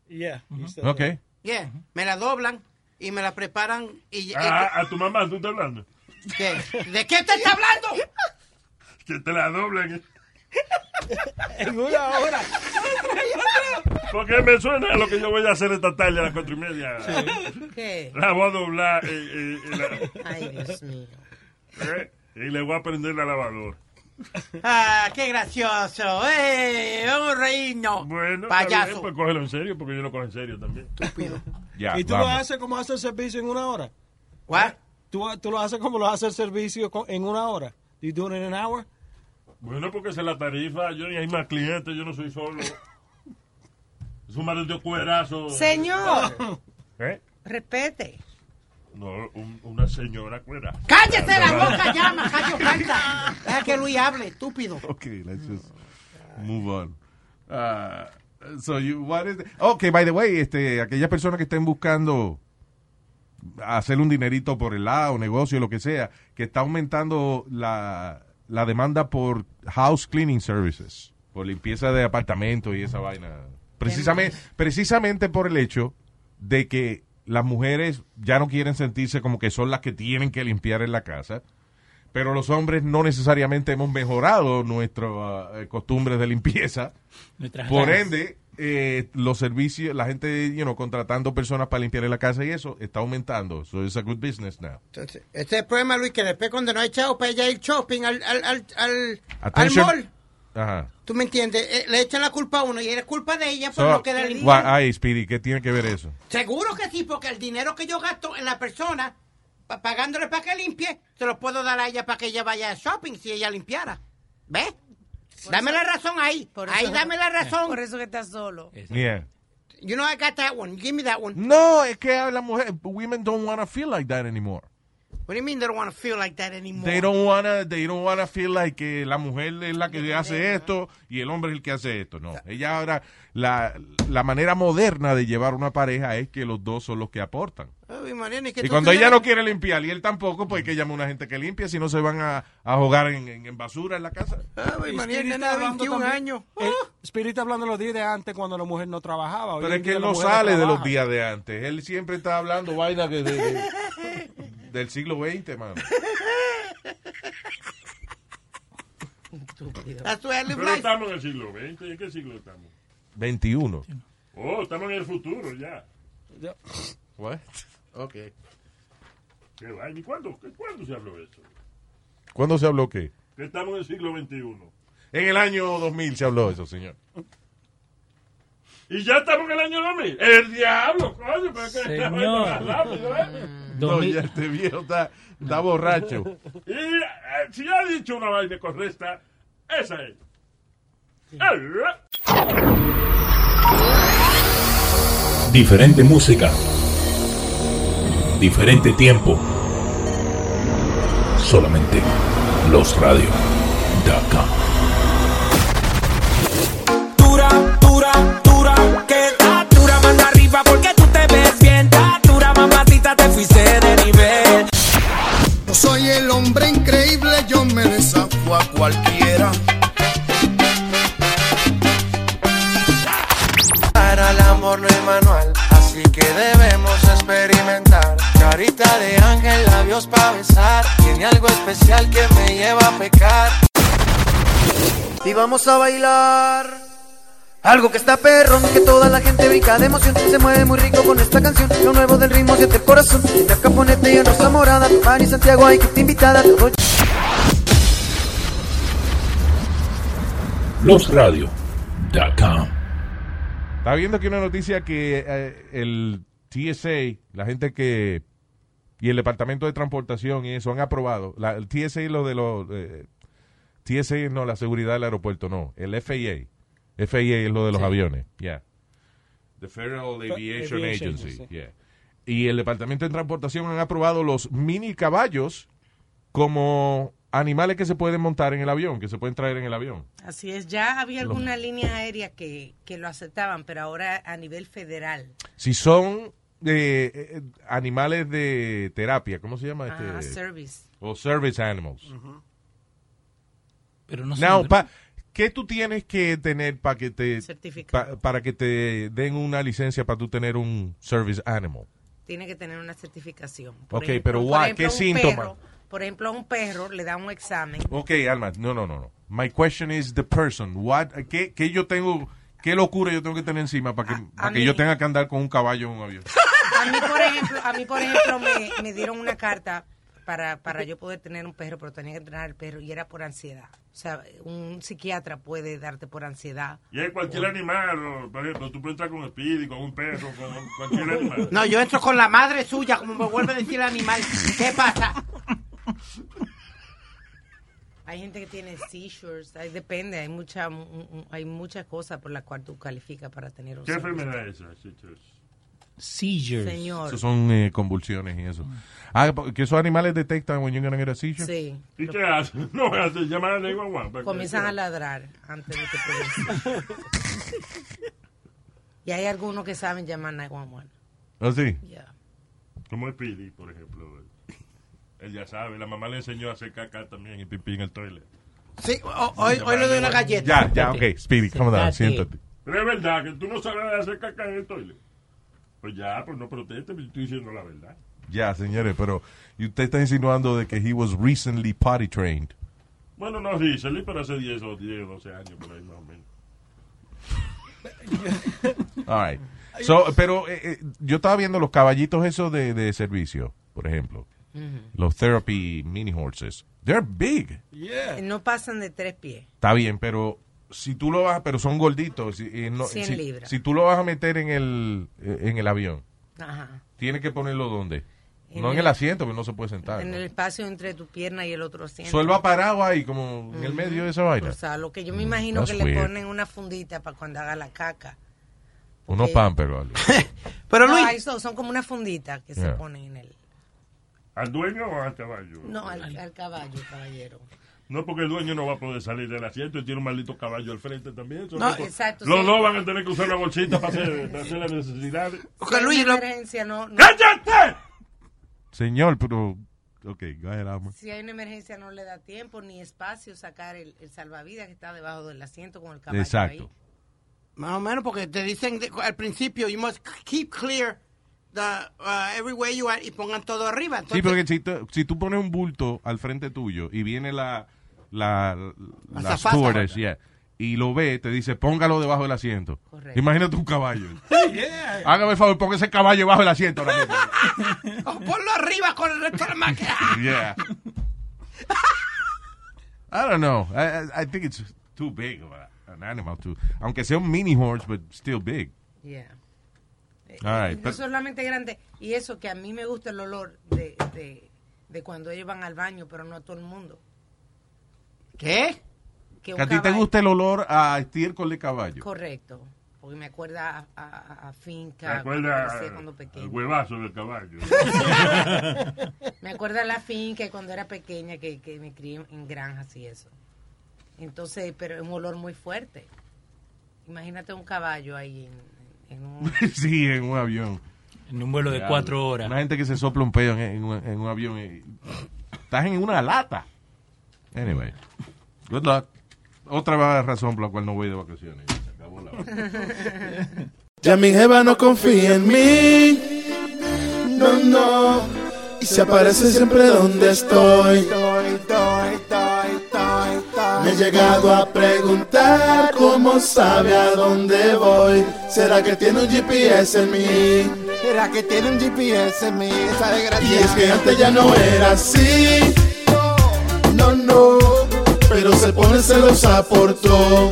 Yeah. said Okay. Yeah, me la doblan y me la preparan y... Ah, a tu mamá, ¿tú estás hablando? ¿Qué? ¿De qué te está hablando? Que te la doblen. *laughs* En una hora. *laughs* Porque me suena a lo que yo voy a hacer esta tarde a las cuatro y media. ¿Qué? La voy a doblar eh, eh, y, la- Ay, Dios mío. eh, y le voy a prender la lavadora. Ah, qué gracioso. ¡Eh! Vamos a reírnos. Bueno, está bien, Payaso. pues cógelo en serio, porque yo lo cojo en serio también. Ya, ¿Y tú lo haces como hace el servicio en una hora? What? ¿Tú, tú lo haces como lo hace el servicio en una hora? Do you do it in an hour? Bueno, porque es la tarifa, yo ni hay más clientes, yo no soy solo. Maldito cuerazo. Señor, ¿Eh? respete. No, un- una señora cuera. ¡Cállate la boca ya, majayo falta! *laughs* Deja que Luis hable, estúpido. Okay, let's just move on. Uh, so you, what is okay, by the way, este, aquellas personas que estén buscando hacer un dinerito por el lado, negocio, lo que sea, que está aumentando la, la demanda por house cleaning services, por limpieza de apartamentos y esa vaina. Precisamente, precisamente por el hecho de que las mujeres ya no quieren sentirse como que son las que tienen que limpiar en la casa, pero los hombres no necesariamente hemos mejorado nuestras costumbres de limpieza. Nuestras Por ganas. ende, eh, los servicios, la gente, you know, contratando personas para limpiar en la casa y eso está aumentando. So it's a good business now. Entonces, este es el problema, Luis, que después cuando no hay chavo para ella ir shopping al, al, al, al, al mall, Ajá. ¿tú me entiendes? Eh, le echan la culpa a uno y es culpa de ella por So, no quedar limpio. why- ay, Speedy, ¿qué tiene que ver eso? Seguro que sí, porque el dinero que yo gasto en la persona, pa- pagándole para que limpie, se lo puedo dar a ella para que ella vaya a shopping si ella limpiara. ¿Ves? Dame la razón ahí. Por Ahí eso- dame la razón. Por eso que estás solo. Yeah. You know I got that one. Give me that one. No, es que la mujer, women don't want to feel like that anymore. What do you mean they don't want to feel like that anymore? They don't wanna, they don't wanna feel like que la mujer es la que hace esto y el hombre es el que hace esto. No, ella ahora, la, la manera moderna de llevar una pareja es que los dos son los que aportan. Ay, Mariana, que Y tú cuando ella no quiere limpiar y él tampoco, pues hay que llamar a una gente que limpia, si no se van a, a jugar en, en- en basura en la casa. Ay, Y Mariana, de hablando 21 también- años. el Spirit hablando los días de antes cuando la mujer no trabajaba. Hoy Pero es que él no sale de los días de antes. Él siempre está hablando vaina de, de- de- *laughs* del siglo XX, mano. Pero estamos en el siglo XX. ¿En qué siglo estamos? 21. Oh, estamos en el futuro ya. What? Ok. ¿Qué vaina? ¿Y cuándo, cuándo se habló eso? ¿Cuándo se habló qué? Que estamos en el siglo XXI. En el año 2000 se habló eso, señor. Y ya estamos en el año 2000. ¡El diablo, coño! Pero es que *laughs* Señor. más rápido, ¿eh? No, ya este viejo está, está borracho. Y eh, si ha dicho una vaina correcta, esa es. Diferente música. Diferente tiempo. Solamente losradio.com. porque tú te ves bien, da dura mamacita te fuiste de nivel. Yo soy el hombre increíble, yo me desafío a cualquiera. Para el amor no hay manual, así que debemos experimentar. Carita de ángel, labios para besar. Tiene algo especial que me lleva a pecar. Y vamos a bailar. Algo que está perrón, que toda la gente brinca de emoción. Se mueve muy rico con esta canción. Lo nuevo del ritmo siente el corazón. De Caponete y en Rosa Morada. Tomar y Santiago hay que te invitada. Todo Losradio.com. Está viendo aquí una noticia que eh, el TSA, la gente que y el Departamento de Transportación y eso han aprobado. La, el TSA lo de los eh, TSA no la seguridad del aeropuerto, no, el FAA. FAA es lo de los Sí. aviones, yeah. The Federal Aviation, Aviation Agency, Agency. yeah. Y el Departamento de Transportación han aprobado los mini caballos como animales que se pueden montar en el avión, que se pueden traer en el avión. Así es, ya había Los- algunas líneas aéreas que, que lo aceptaban, pero ahora a nivel federal. Si son eh, eh, animales de terapia, ¿cómo se llama? Ah, este? service. O service animals. Pero no Now, son- pa- ¿qué tú tienes que tener para que te pa- para que te den una licencia para tú tener un service animal? Tiene que tener una certificación. Ok, pero por guay, ejemplo, ¿qué un síntoma? perro- por ejemplo, a un perro le da un examen. Ok, Alma, no, no, no, no. My question is the person. What, ¿qué, qué yo tengo, qué locura yo tengo que tener encima para que, para que mí- yo tenga que andar con un caballo en un avión? *laughs* A mí, por ejemplo, a mí, por ejemplo me, me dieron una carta para, para yo poder tener un perro, pero tenía que entrenar al perro y era por ansiedad. O sea, un psiquiatra puede darte por ansiedad. Y hay cualquier animal, o, por ejemplo, tú puedes entrar con Speedy, con un perro, con cualquier animal. No, yo entro con la madre suya, como me vuelve a decir el animal. ¿Qué pasa? Hay gente que tiene seizures, hay- depende, hay mucha, mu- mu- hay muchas cosas por las cuales tú calificas para tener un ¿Qué enfermedad es esa? chichos? Seizures. Señor. Esos son eh, convulsiones y eso. Ah, que esos animales detectan when you're gonna get a seizure. Sí. ¿Y qué hacen? *laughs* No, hacen llamar a 911. Comienzan a ladrar antes de que *laughs* Y hay algunos que saben llamar 911. ¿Oh, sí? Yeah. Como Speedy, por ejemplo. Él ya sabe, la mamá le enseñó a hacer caca también y pipí en el toilet. Sí, ho- hoy, hoy le doy una galleta. Ya, ya, ok. Speedy, come down, siéntate. Pero es verdad que tú no sabes hacer caca en el toilet. Pues ya, pues no protestes, yo estoy diciendo la verdad. Ya, señores, pero y usted está insinuando de que he was recently potty trained. Bueno, no recently, pero hace 10 o 10 o 12 años por ahí más o menos. All right. So, pero eh, eh, yo estaba viendo los caballitos esos de, de servicio, por ejemplo. Los therapy mini horses. They're big. No pasan de tres pies. Está bien, pero si tú lo vas, pero son gorditos. Si, eh, no- 100 si- libras. si tú lo vas a meter en el, eh, en el avión, Ajá. tienes que ponerlo donde. En no en el- asiento, porque no se puede sentar. En ¿no? el espacio entre tu pierna y el otro asiento. So, él va parado ahí, como en el medio de esa vaina. O sea, lo que yo me imagino que le ponen una fundita para cuando haga la caca. Unos pampers algo. *laughs* Pero No, Luis- son, son como una fundita que se ponen en el... ¿Al dueño o al caballo? No, al, al caballo, caballero. No, porque el dueño no va a poder salir del asiento y tiene un maldito caballo al frente también. No, no- exacto, Los sí. dos van a tener que usar una bolsita para hacer, para hacer las necesidades. Si hay una emergencia, no, no- ¡Cállate! Señor, pero... Ok, go ahead. Si hay una emergencia, no le da tiempo ni espacio sacar el, el salvavidas que está debajo del asiento con el caballo Exacto. ahí. Más o menos, porque te dicen de- al principio, you must keep clear the, uh, everywhere you are y pongan todo arriba. Sí, porque si, tú- si tú pones un bulto al frente tuyo y viene la, la, la, stewardess, yeah, y lo ve, te dice, póngalo debajo del asiento. Correcto. Imagínate un caballo. *laughs* Hágame el favor, ponga ese caballo debajo del asiento ahora mismo. *laughs* oh, ponlo arriba con el resto de la máquina. *laughs* Yeah. I don't know. I, I- think it's too big of an animal too. Aunque sea un mini horse, but still big. Yeah. All right, no but- solamente grande. Y eso que a mí me gusta el olor de, de, de cuando ellos van al baño, pero no a todo el mundo. ¿Qué? Que a ti te gusta el olor a estiércol de caballo. Correcto. Porque me acuerda a, a- a ¿Te finca. cuando acuerdas crecía cuando al pequeño. huevazo del caballo? *laughs* Me acuerda a la finca cuando era pequeña que, que me crié en granjas y eso. Entonces, pero es un olor muy fuerte. Imagínate un caballo ahí en, en un... *laughs* sí, en un avión. En un vuelo de cuatro horas. Una gente que se sopla un pedo en, en un, en un avión. y- estás en una lata. Anyway, good luck. Otra razón por la cual no voy de vacaciones. Se acabó la *laughs* Ya mi jeva no confía en mí. No, no. Y se aparece siempre donde estoy. Me he llegado a preguntar cómo sabe a dónde voy. ¿Será que tiene un GPS en mí? ¿Será que tiene un GPS en mí? Esa desgracia. Y es que antes ya no era así. No, no. Pero se pone celosa por todo.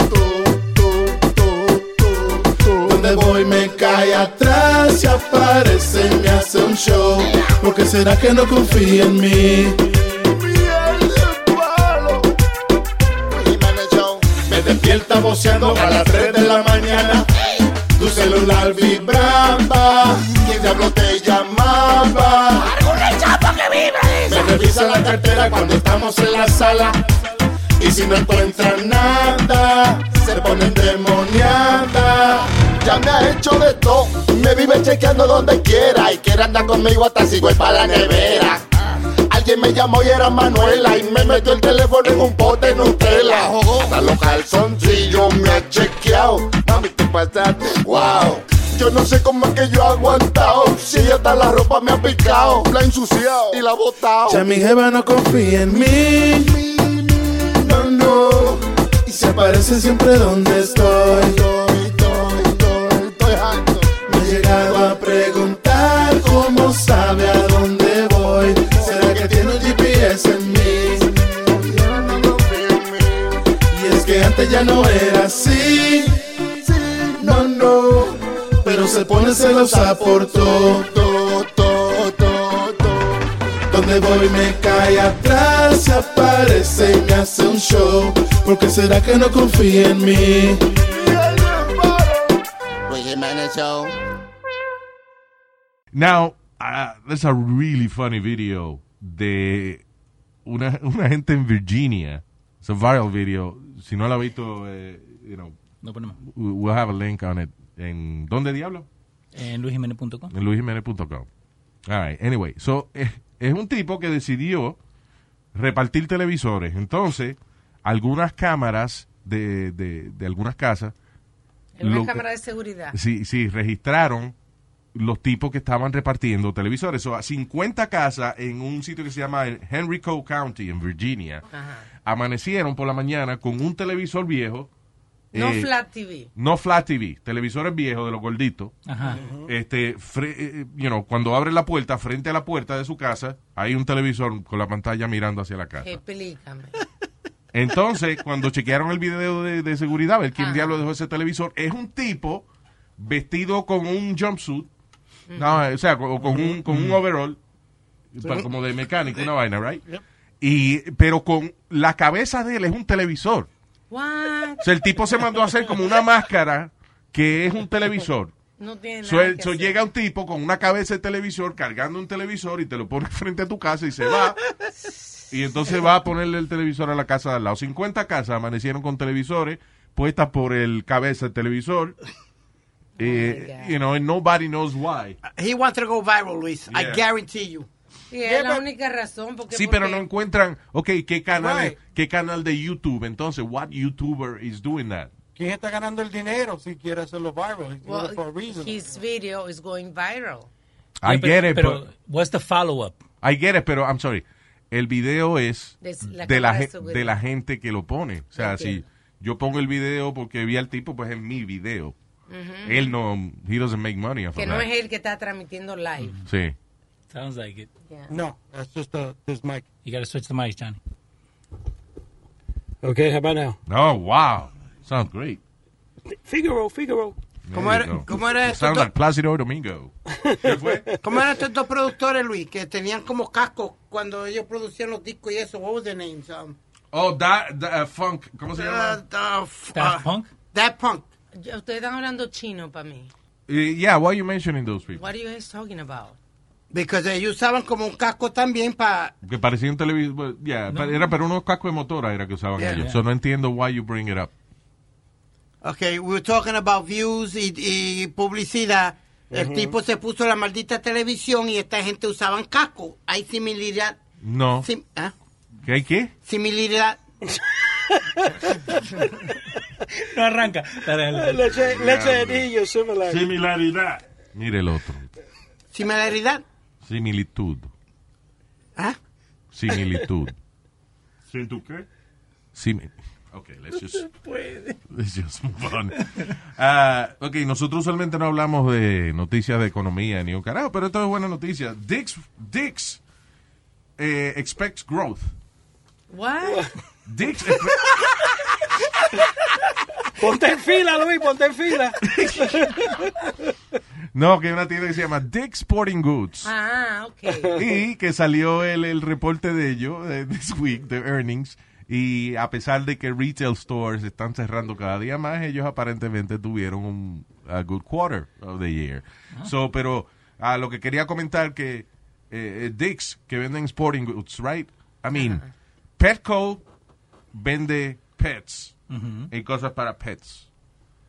Donde voy me cae atrás y aparece y me hace un show. Porque será que no confía en mí? Me despierta voceando a las 3 de la mañana. Tu celular vibraba. ¿Quién diablo te llamaba? Me revisa la cartera cuando estamos en la sala. Y si no encuentra nada, se pone endemoniada. Ya me ha hecho de todo. Me vive chequeando donde quiera. Y quiere andar conmigo hasta si voy para la nevera. Alguien me llamó y era Manuela. Y me metió el teléfono en un pote Nutella. Hasta los calzoncillos me ha chequeado. Mami, te pasaste. Wow. Yo no sé cómo es que yo he aguantado. Si hasta la ropa me ha picado. La he ensuciado y la he botado. Ya mi jeva no confía en mí. Y se aparece siempre donde estoy. Me he llegado a preguntar cómo sabe a dónde voy. ¿Será que tiene un GPS en mí? Y es que antes ya no era así. No, no. Pero se pone celosa por todo. Donde voy me cae atrás, se aparece y me hace un show. Porque será que no confía en mí? Now, uh, there's a really funny video de una, una gente en Virginia. It's a viral video. Si no la ha visto, eh, you know, No ponemos. we- we'll have a link on it. ¿En dónde diablo? En luisjimenez.com. En luisjimenez.com. All right. Anyway, so, eh, es un tipo que decidió repartir televisores. Entonces, algunas cámaras de, de, de algunas casas. En una cámara de seguridad. Sí, sí, registraron los tipos que estaban repartiendo televisores. So, a 50 casas en un sitio que se llama Henrico County, en Virginia, amanecieron por la mañana con un televisor viejo. No eh, Flat TV. no flat TV, televisores viejos de los gorditos. Ajá. Este, fre- eh, you know, cuando abre la puerta, frente a la puerta de su casa, hay un televisor con la pantalla mirando hacia la casa. Explícame. Entonces, *laughs* cuando chequearon el video de, de seguridad, a ver quién diablo dejó ese televisor, es un tipo vestido con un jumpsuit, no, o sea, con, con un, con un overall, pa- como de mecánico, una vaina, right? Y, pero con la cabeza de él es un televisor. What? O sea, el tipo se mandó a hacer como una máscara que es un televisor. No tiene So, nada el- que so hacer. llega un tipo con una cabeza de televisor cargando un televisor y te lo pone *laughs* frente a tu casa y se va. y entonces va a ponerle el televisor a la casa de al lado. 50 casas amanecieron con televisores puestas por el cabeza del televisor. Eh, you know, and nobody knows why. He wants to go viral, Luis. I Yeah. guarantee you. Sí, es la única razón. Porque, Sí, pero no encuentran, ok, ¿qué canal, Right. ¿qué canal de YouTube? Entonces, what YouTuber is doing that? ¿Quién está ganando el dinero si quiere hacerlo viral? Well, for a reason. his video is going viral. I Yeah, get it, pero, but- what's the follow-up? I get it, pero I'm sorry. El video es De la de la, de gente que lo pone. O sea, si yo pongo el video porque vi al tipo, pues es mi video. Él no, he doesn't make money off Que of no that. es él que está transmitiendo live. Sí. Sounds like it. No, that's just uh, this mic. You got to switch the mic, Johnny. Okay, how about now? Oh, wow. Sounds great. Figaro, Figaro. ¿Cómo era, cómo era esto? Sounds like Plácido Domingo. ¿Cómo eran estos dos productores, Luis? Que tenían como cascos cuando ellos producían los discos y eso. What was their names? Um, Oh, that, that, uh, Funk, ¿cómo se llama? uh, uh, Daft uh, Punk? Daft Punk. Ustedes están hablando chino para mí. Yeah, why are you mentioning those people? What are you guys talking about? Because ellos usaban como un casco también para... Que parecía un televisor. Yeah, No. era pero unos cascos de motora era que usaban Yeah. ellos. Yeah. So no entiendo why you bring it up. Okay, we were talking about views y, y publicidad. El Ujú. tipo se puso la maldita televisión y esta gente usaban casco. Hay similaridad. No. sim- ¿ah? ¿Qué hay qué? Similaridad. *laughs* No arranca. Dale, dale. Leche, leche de niño, similar. Similaridad. Mire el otro. Similaridad. Similitud. ¿Ah? Similitud. ¿Sí, tú qué? Simi- Ok, let's just, let's just move on. Ah, ok, nosotros usualmente no hablamos de noticias de economía ni un carajo, pero esto es buena noticia. Dix, Dix eh, expects growth. What? Dix *laughs* Ponte en fila, Luis, ponte en fila. *laughs* No, que hay una tienda que se llama Dick Sporting Goods. Ah, ok. *laughs* Y que salió el, el reporte de ellos, de this week, de earnings. Y a pesar de que retail stores están cerrando cada día más, ellos aparentemente tuvieron un a good quarter of the year. So, pero a lo que quería comentar que eh, eh, Dick's, que venden sporting goods, right? I mean, Petco vende pets Ujú. y cosas para pets.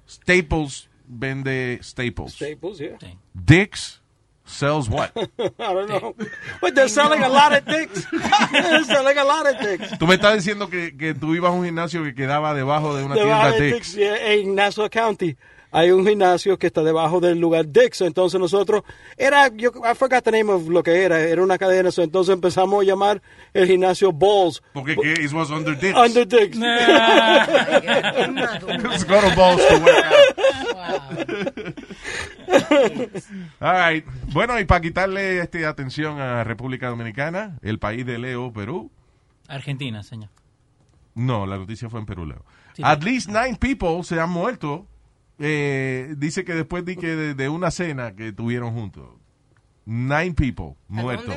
Staples vende staples. Staples, yeah. Dick's sells what? *laughs* I don't know. But they're selling a lot of dicks. *laughs* they're selling a lot of dicks. Tú me estás diciendo que, que tú ibas a un gimnasio que quedaba debajo de una Debajo tienda de Dick's. Dick's, yeah, en Nassau County hay un gimnasio que está debajo del lugar Dix. Entonces nosotros, era, yo, I forgot the name of lo que era, era una cadena. so entonces empezamos a llamar el gimnasio Balls. Porque que it was under Dick's. Under Dix. *laughs* Let's go to Balls to work out. All right. Bueno, y para quitarle este, atención a República Dominicana, el país de Leo, Perú. Argentina, señor. No, la noticia fue en Perú, Leo. Sí. At least nine people se han muerto. Eh, dice que después de, que de, de una cena que tuvieron juntos. Nine people muertos.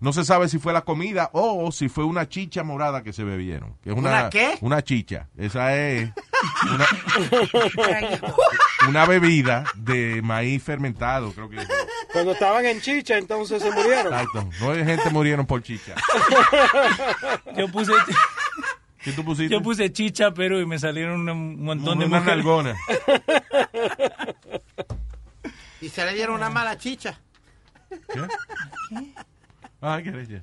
No se sabe si fue la comida o si fue una chicha morada que se bebieron. Que es una, ¿Una qué? Una chicha. Esa es una, *laughs* una bebida de maíz fermentado, creo que. Cuando estaban en chicha, entonces se murieron. Exacto. Nueve gente murieron por chicha. *laughs* Yo puse, ¿Qué tú pusiste? yo puse chicha, pero y me salieron un- montón de Una mujeres. *laughs* Y se le dieron una mala chicha. ¿Qué? Ah, I get it, yeah.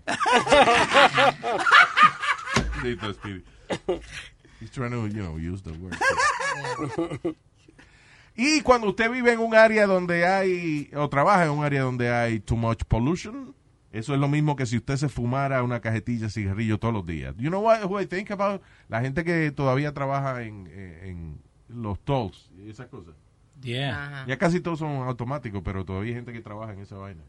Dito, Speedy. He's trying to, you know, use the word. y cuando usted vive en un área donde hay, o trabaja en un área donde hay too much pollution, eso es lo mismo que si usted se fumara una cajetilla de cigarrillo todos los días. You know what, what I think about la gente que todavía trabaja en, en los tolls y esas cosas. Yeah. Ya casi todos son automáticos, pero todavía hay gente que trabaja en esa vaina.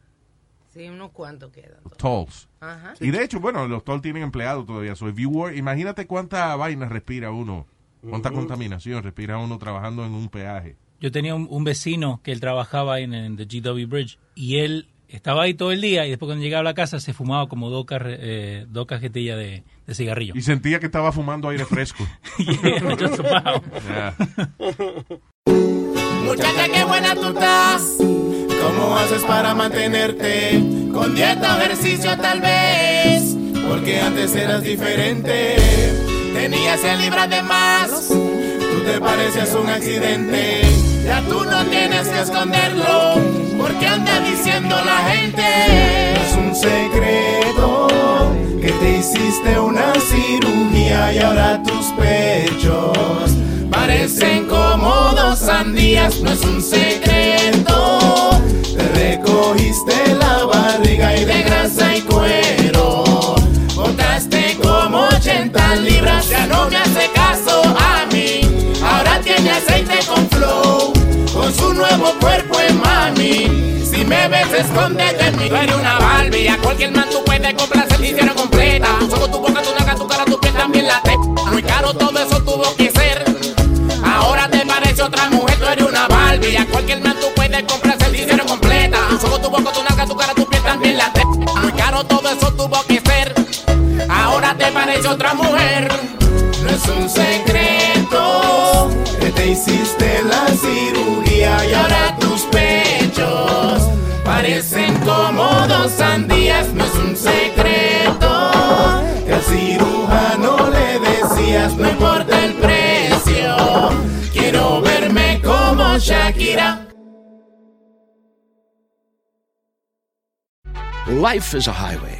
Sí, unos cuantos quedan. Tolls. Ajá. Y de hecho, bueno, los tolls tienen empleados todavía. So if you work- imagínate cuánta vaina respira uno, cuánta contaminación respira uno trabajando en un peaje. Yo tenía un, un vecino que él trabajaba en, en the GW Bridge y él estaba ahí todo el día y después cuando llegaba a la casa se fumaba como dos, eh, dos cajetillas de, de cigarrillo. Y sentía que estaba fumando aire fresco. *laughs* Yeah, Muchacha, qué buena tú estás. ¿Cómo haces para mantenerte? Con dieta o ejercicio tal vez. Porque antes eras diferente. Tenías el libras de más. Tú te parecías un accidente. Ya tú no tienes que esconderlo. Porque anda diciendo la gente. Es un secreto que te hiciste una cirugía y ahora tus pechos Parecen como dos sandías, no es un secreto. Te recogiste la barriga y de grasa y cuero. Botaste como 80 libras, ya no me hace caso a mí. Ahora tiene aceite con con su nuevo cuerpo en mami. Si me ves, escóndete en mí. Tú eres una Barbie, a cualquier man tú puedes comprar servicio completa. Solo tu boca, tu naga, tu cara, tu piel también la te. Muy caro todo eso tuvo que ser. Ahora te parece otra mujer, tú eres una Barbie. A cualquier man tú puedes comprar servicio completa. Solo tu boca, tu naga, tu cara, tu piel también la te. Muy caro todo eso tuvo que ser. Ahora te parece otra mujer. No es un secreto que te hiciste la cirugía y ahora tus pechos parecen como dos sandías. No es un secreto que al cirujano le decías no importa el precio. Quiero verme como Shakira. Life is a highway,